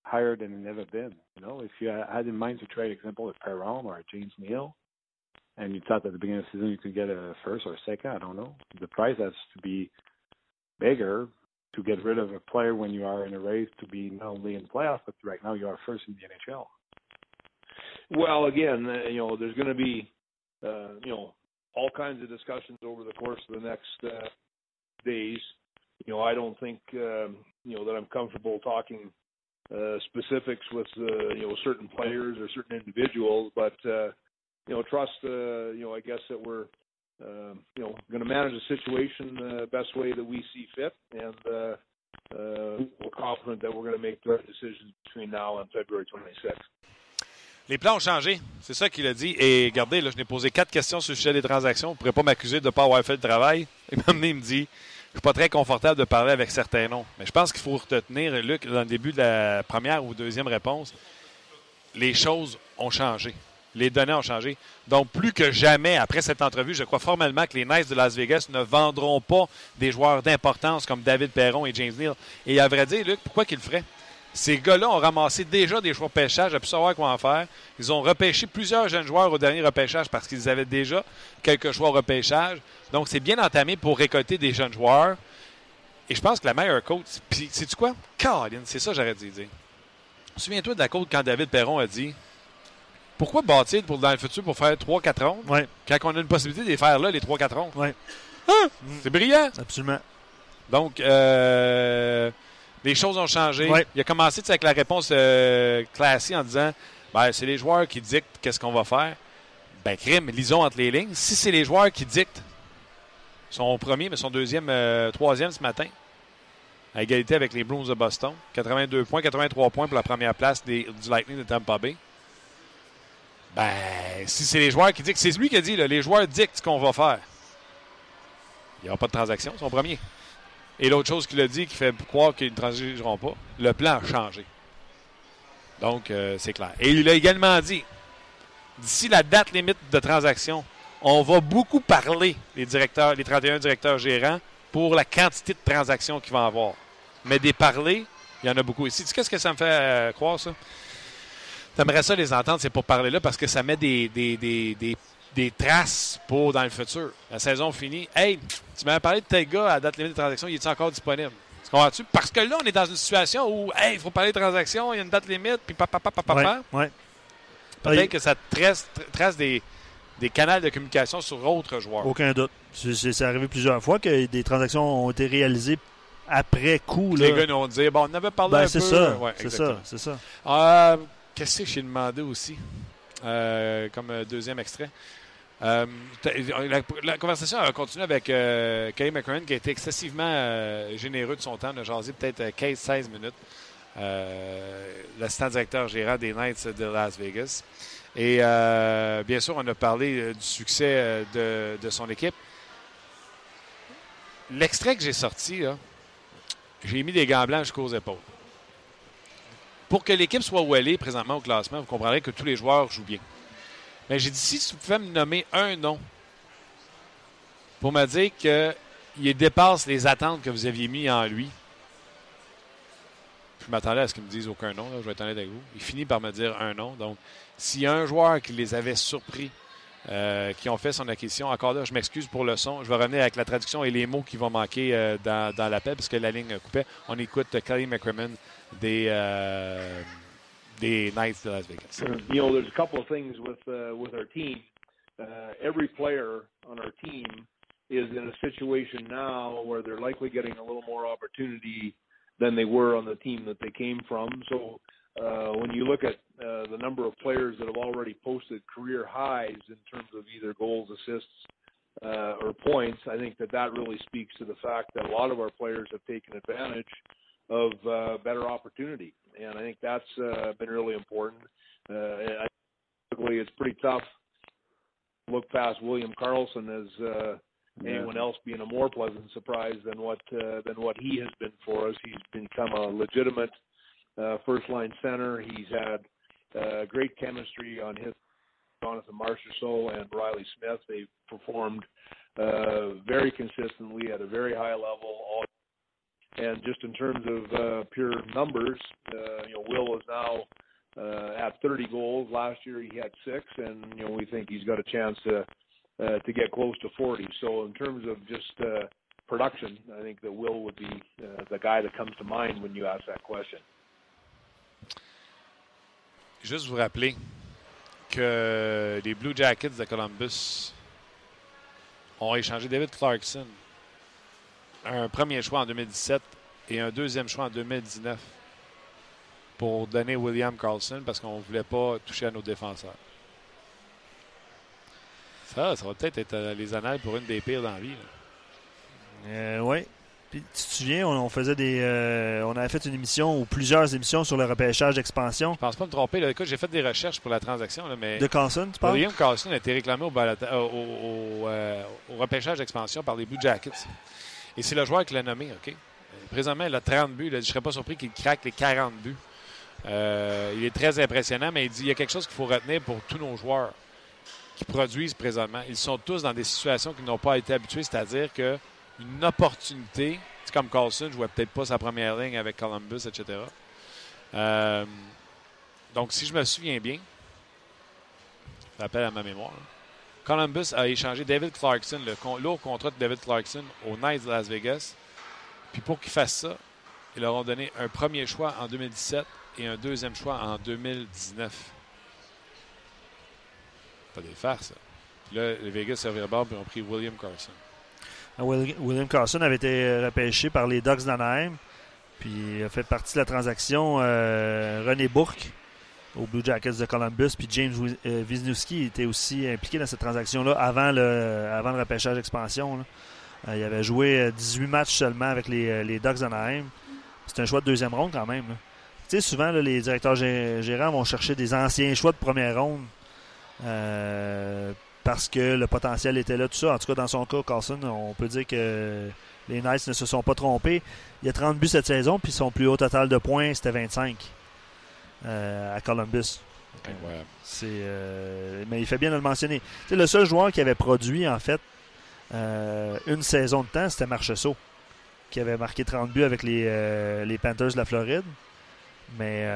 higher than they've ever been. You know, if you had in mind to trade, example, a Perron or James Neal, and you thought at the beginning of the season you could get a first or a second, I don't know. The price has to be bigger to get rid of a player when you are in a race to be not only in the playoffs, but right now you are first in the NHL. Well, again, uh, you know, there's going to be, uh, you know, all kinds of discussions over the course of the next uh, days you know, I don't think um, you know that I'm comfortable talking uh, specifics with uh, you know certain players or certain individuals, but uh, you know, trust uh, you know, I guess that we're uh, you know going to manage the situation the best way that we see fit, and uh, uh, we're confident that we're going to make the right decisions between now and February 26th. Les plans ont changé, c'est ça qu'il a dit. Et regardez, là, je n'ai posé quatre questions sur le sujet des transactions. Vous ne pourrez pas m'accuser de ne pas avoir fait le travail. Et maintenant, il me dit je suis pas très confortable de parler avec certains noms. Mais je pense qu'il faut retenir, Luc, dans le début de la première ou deuxième réponse, les choses ont changé. Les données ont changé. Donc, plus que jamais, après cette entrevue, je crois formellement que les Knights de Las Vegas ne vendront pas des joueurs d'importance comme David Perron et James Neal. Et à vrai dire, Luc, pourquoi qu'ils le feraient? Ces gars-là ont ramassé déjà des choix de pêchage, à pu savoir quoi en faire. Ils ont repêché plusieurs jeunes joueurs au dernier repêchage parce qu'ils avaient déjà quelques choix au repêchage. Donc, c'est bien entamé pour récolter des jeunes joueurs. Et je pense que la meilleure coach, puis sais-tu quoi? Caroline, c'est ça que j'aurais dû dire. Souviens-toi de la côte quand David Perron a dit Pourquoi bâtir pour, dans le futur pour faire 3-4 rondes ouais. quand on a une possibilité de les faire là, les 3-4 rondes? Ouais. Hein? C'est brillant. Absolument. Donc, euh, les choses ont changé. Ouais. Il a commencé avec la réponse euh, classique en disant ben, c'est les joueurs qui dictent qu'est-ce qu'on va faire. Ben, crime, lisons entre les lignes. Si c'est les joueurs qui dictent, son premier, mais son deuxième, euh, troisième ce matin, à égalité avec les Bruins de Boston. 82 points, 83 points pour la première place des, du Lightning de Tampa Bay. Ben, si c'est les joueurs qui dictent, c'est lui qui a dit, là, les joueurs dictent ce qu'on va faire. Il n'y aura pas de transaction, son premier. Et l'autre chose qu'il a dit, qui fait croire qu'ils ne transigeront pas, le plan a changé. Donc, euh, c'est clair. Et il a également dit, d'ici la date limite de transaction, on va beaucoup parler, les directeurs, les 31 directeurs gérants, pour la quantité de transactions qu'il va avoir. Mais des parler, il y en a beaucoup ici. Tu sais qu'est-ce que ça me fait euh, croire, ça? T'aimerais ça les entendre, ces pour parler là, parce que ça met des, des, des, des traces pour dans le futur. La saison finie. Hey, tu m'avais parlé de tel gars à date limite de transaction, il est encore disponible? Tu comprends-tu? Parce que là, on est dans une situation où, hey, il faut parler de transaction, il y a une date limite, puis papa, papa, papa. Ouais, ouais. Peut-être que ça trace, trace des, des canaux de communication sur autres joueurs. Aucun doute. C'est, arrivé plusieurs fois que des transactions ont été réalisées après coup. Là. Les gars nous ont dit, bon, on avait parlé ben, un c'est peu. Ça, ouais, c'est ça, c'est ça. Euh, Qu'est-ce que j'ai demandé aussi, euh, comme deuxième extrait? Euh, la, conversation a continué avec euh, Kelly McCurran, qui a été excessivement euh, généreux de son temps. On a jasé peut-être 15-16 minutes. L'assistant directeur gérant des Knights de Las Vegas. Et bien sûr, on a parlé du succès de, de son équipe. L'extrait que j'ai sorti, j'ai mis des gants blancs jusqu'aux épaules. Pour que l'équipe soit où elle est présentement au classement, vous comprendrez que tous les joueurs jouent bien. Mais j'ai dit, si tu pouvais me nommer un nom pour me dire qu'il dépasse les attentes que vous aviez mis en lui, je m'attendais à ce qu'il me dise aucun nom, là, je vais être honnête avec vous. Il finit par me dire un nom. Donc, s'il y a un joueur qui les avait surpris, euh, qui ont fait son acquisition, encore là, je m'excuse pour le son. Je vais revenir avec la traduction et les mots qui vont manquer euh, dans, l'appel parce que la ligne coupait. On écoute Kelly McCrimmon des, uh, the Knights of Las Vegas? You know, there's a couple of things with uh, with our team. Uh, every player on our team is in a situation now where they're likely getting a little more opportunity than they were on the team that they came from. So uh, when you look at uh, the number of players that have already posted career highs in terms of either goals, assists, uh, or points, I think that that really speaks to the fact that a lot of our players have taken advantage of uh, better opportunity, and I think that's uh, been really important. Uh, I it's pretty tough to look past William Carlson as uh, yeah. anyone else being a more pleasant surprise than what uh, than what he has been for us. He's become a legitimate uh, first line center. He's had uh, great chemistry on his Jonathan Marchessault and Riley Smith. They've performed uh, very consistently at a very high level all and just in terms of uh, pure numbers, uh, you know, Will is now uh, at 30 goals. Last year he had six, and you know we think he's got a chance to uh, to get close to 40. So in terms of just uh, production, I think that Will would be uh, the guy that comes to mind when you ask that question. Juste vous rappeler que les Blue Jackets de Columbus ont échangé David Clarkson un premier choix en 2017 et un deuxième choix en 2019 pour donner William Carlson parce qu'on ne voulait pas toucher à nos défenseurs. Ça, ça va peut-être être euh, les annales pour une des pires dans la vie. Euh, oui. Puis, tu te souviens, on, on faisait des. Euh, on avait fait une émission ou plusieurs émissions sur le repêchage d'expansion. Je pense pas me tromper. Là, écoute, j'ai fait des recherches pour la transaction. Là, mais de Carlson, tu parles? William Carlson a été réclamé au, balata, au, au, euh, au repêchage d'expansion par les Blue Jackets. Et c'est le joueur qui l'a nommé, OK? Présentement, il a 30 buts. Je ne serais pas surpris qu'il craque les 40 buts il est très impressionnant, mais il dit il y a quelque chose qu'il faut retenir pour tous nos joueurs qui produisent présentement. Ils sont tous dans des situations qui n'ont pas été habitués, c'est-à-dire qu'une opportunité, comme Carlson, ne vois peut-être pas sa première ligne avec Columbus, etc. Euh, donc, si je me souviens bien, je rappelle à ma mémoire, Columbus a échangé David Clarkson, le lourd contrat de David Clarkson au Knights de Las Vegas. Puis pour qu'il fasse ça, ils leur ont donné un premier choix en 2017 et un deuxième choix en 2019. Pas des farces, ça. Puis là, les Vegas se bord et ont pris William Carson. Ah, William Carson avait été repêché par les Ducks d'Anaheim. Puis il a fait partie de la transaction euh, René Bourque au Blue Jackets de Columbus. Puis James euh, Wisniewski était aussi impliqué dans cette transaction-là avant le, avant le repêchage expansion. Euh, il avait joué 18 matchs seulement avec les, les Ducks d'Anaheim. C'est un choix de deuxième ronde quand même. Tu sais, souvent, les directeurs gérants vont chercher des anciens choix de première ronde parce que le potentiel était là, tout ça. En tout cas, dans son cas, Carlson, on peut dire que les Knights ne se sont pas trompés. Il y a 30 buts cette saison, puis son plus haut total de points, c'était 25 euh, à Columbus. C'est, euh, mais il fait bien de le mentionner. C'est le seul joueur qui avait produit, en fait, euh, une saison de temps, c'était Marcheseau, qui avait marqué 30 buts avec les, les Panthers de la Floride. Mais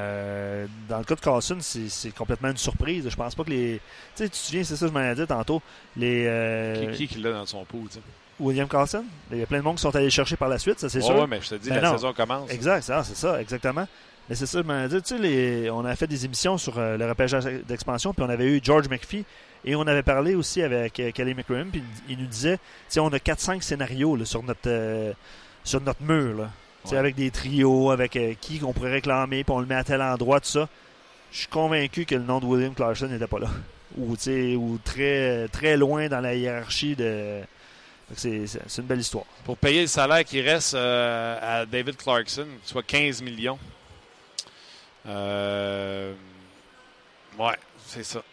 dans le cas de Carlson, c'est complètement une surprise. Je pense pas que les. Tu sais, tu te souviens, c'est ça que je m'en ai dit tantôt. Les, qui, qui l'a dans son pot, William Carlson. Il y a plein de monde qui sont allés chercher par la suite, ça c'est sûr. Oui, mais je te dis, la saison commence. Exact, c'est ça, exactement. Mais c'est ça, je dit, tu sais, on a fait des émissions sur euh, le repêchage d'expansion, puis on avait eu George McPhee, et on avait parlé aussi avec euh, Kelly McCrimmon, puis il nous disait, tu sais, on a 4-5 scénarios sur, notre, euh, sur notre mur, là. avec des trios, avec qui qu'on pourrait réclamer, puis on le met à tel endroit, tout ça. Je suis convaincu que le nom de William Clarkson n'était pas là. Ou, ou très, très loin dans la hiérarchie de, c'est une belle histoire. Pour payer le salaire qui reste euh, à David Clarkson, soit 15 millions. Euh, ouais, c'est ça.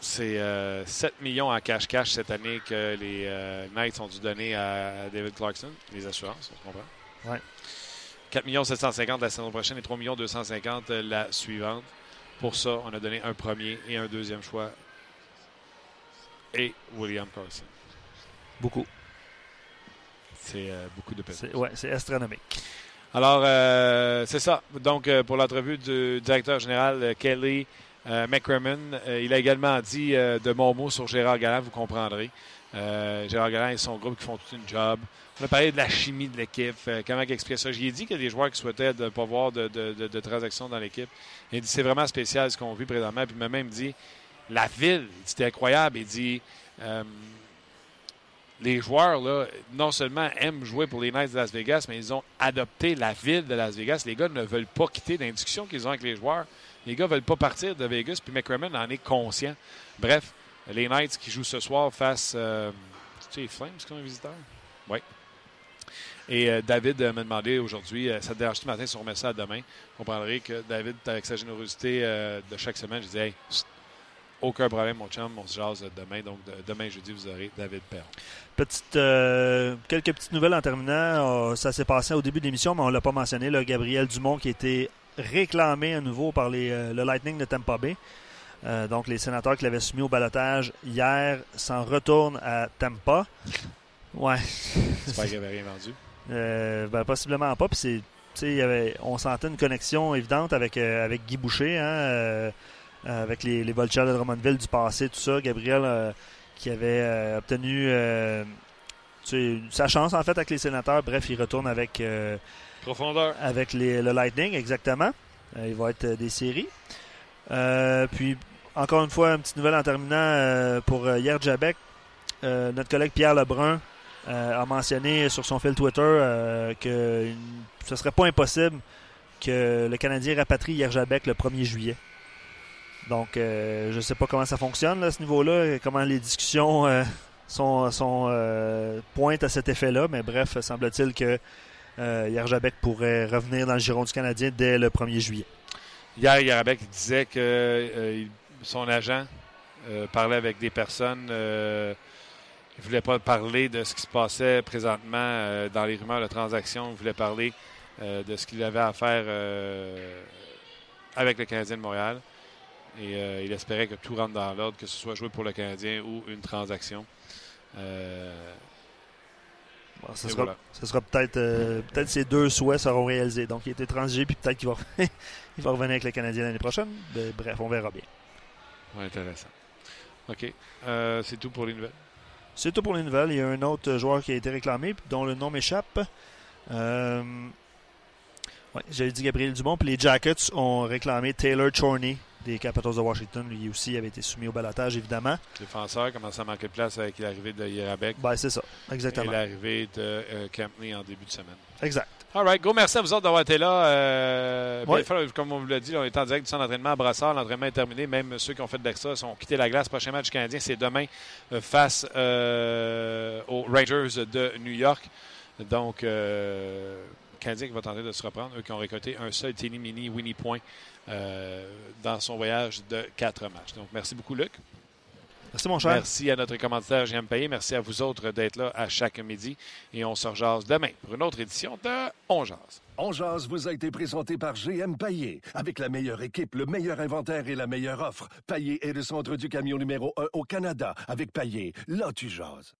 C'est 7 euh, millions en cash-cash cette année que les Knights ont dû donner à, David Clarkson, les assurances, on comprend. Ouais. 4 millions 750 la saison prochaine et 3 millions 250 la suivante. Pour ça, on a donné un premier et un deuxième choix et William Carson. Beaucoup. C'est euh, beaucoup de pesos. Oui, c'est astronomique. Alors, euh, c'est ça. Donc, euh, pour l'entrevue du directeur général Kelly McCrimmon, il a également dit de mon mot sur Gérard Galland, vous comprendrez. Gérard Galland et son groupe qui font tout une job. On a parlé de la chimie de l'équipe, comment il expliquait ça? J'ai dit qu'il y a des joueurs qui souhaitaient ne pas voir de, de, transactions dans l'équipe. Il dit c'est vraiment spécial ce qu'on vit présentement. Puis il m'a même dit la ville, c'était incroyable. Il dit les joueurs, là, non seulement aiment jouer pour les Knights de Las Vegas, mais ils ont adopté la ville de Las Vegas. Les gars ne veulent pas quitter l'induction qu'ils ont avec les joueurs. Les gars ne veulent pas partir de Vegas, puis McCrimmon en est conscient. Bref, les Knights qui jouent ce soir face. Euh, tu sais, les Flames comme un visiteur? Oui. Et euh, David m'a demandé aujourd'hui, euh, ça te dérange ce matin si on remet ça à demain? Vous comprendrez que David, avec sa générosité de chaque semaine, je disais, hey, aucun problème, mon chum, on se jase demain. Donc, demain, jeudi, vous aurez David Perron. Petite, euh, quelques petites nouvelles en terminant. Euh, ça s'est passé au début de l'émission, mais on ne l'a pas mentionné. Là, Gabriel Dumont qui a été réclamé à nouveau par les, euh, le Lightning de Tampa Bay. donc, les sénateurs qui l'avaient soumis au balotage hier s'en retournent à Tampa. Ouais. J'espère qu'il n'y avait rien vendu. Ben, possiblement pas. Puis c'est, on sentait une connexion évidente avec, avec Guy Boucher. Hein, avec les, les Voltigeurs de Drummondville du passé, tout ça. Gabriel euh, qui avait euh, obtenu sa chance en fait avec les sénateurs. Bref, il retourne avec profondeur avec les, le Lightning exactement. il va être des séries. puis encore une fois, une petite nouvelle en terminant pour hier Jabek. notre collègue Pierre Lebrun a mentionné sur son fil Twitter que ce serait pas impossible que le Canadien rapatrie hier Jabek le 1er juillet. Donc, euh, je ne sais pas comment ça fonctionne à ce niveau-là, comment les discussions euh, sont, euh, pointent à cet effet-là. Mais bref, semble-t-il que Yerjabek pourrait revenir dans le giron du Canadien dès le 1er juillet. Hier, Yerjabek disait que son agent parlait avec des personnes. il ne voulait pas parler de ce qui se passait présentement dans les rumeurs de transactions. Il voulait parler de ce qu'il avait à faire avec le Canadien de Montréal. Et euh, il espérait que tout rentre dans l'ordre, que ce soit joué pour le Canadien ou une transaction. Euh, ce, sera, peut-être peut-être ces deux souhaits seront réalisés. Donc, il a été transigé, puis peut-être qu'il va, il va revenir avec le Canadien l'année prochaine. Ben, bref, on verra bien. intéressant. OK. c'est tout pour les nouvelles. C'est tout pour les nouvelles. Il y a un autre joueur qui a été réclamé, dont le nom m'échappe. Euh, ouais, J'avais dit Gabriel Dumont. Puis les Jackets ont réclamé Taylor Chorney des Capitals de Washington. Lui aussi avait été soumis au balotage, évidemment. Défenseur commence à manquer de place avec l'arrivée de Yerabek. Ben, c'est ça, exactement. Et l'arrivée de euh, en début de semaine. Exact. All right, go. Merci à vous autres d'avoir été là. Euh, comme on vous l'a dit, on est en direct du centre d'entraînement à Brassard. L'entraînement est terminé. Même ceux qui ont fait de l'extra sont quittés la glace. Prochain match canadien, c'est demain euh, face euh, aux Rangers de New York. Donc, Canadien qui va tenter de se reprendre. Eux qui ont récolté un seul teeny mini Winnie Point dans son voyage de quatre matchs. Donc, merci beaucoup, Luc. Merci, mon cher. Merci à notre commentateur J'aime payer. Merci à vous autres d'être là à chaque midi. Et on se rejase demain pour une autre édition de On Jase. On Jase vous a été présenté par GM Paillé. Avec la meilleure équipe, le meilleur inventaire et la meilleure offre. Paillé est le centre du camion numéro 1 au Canada. Avec Paillé, là tu jases.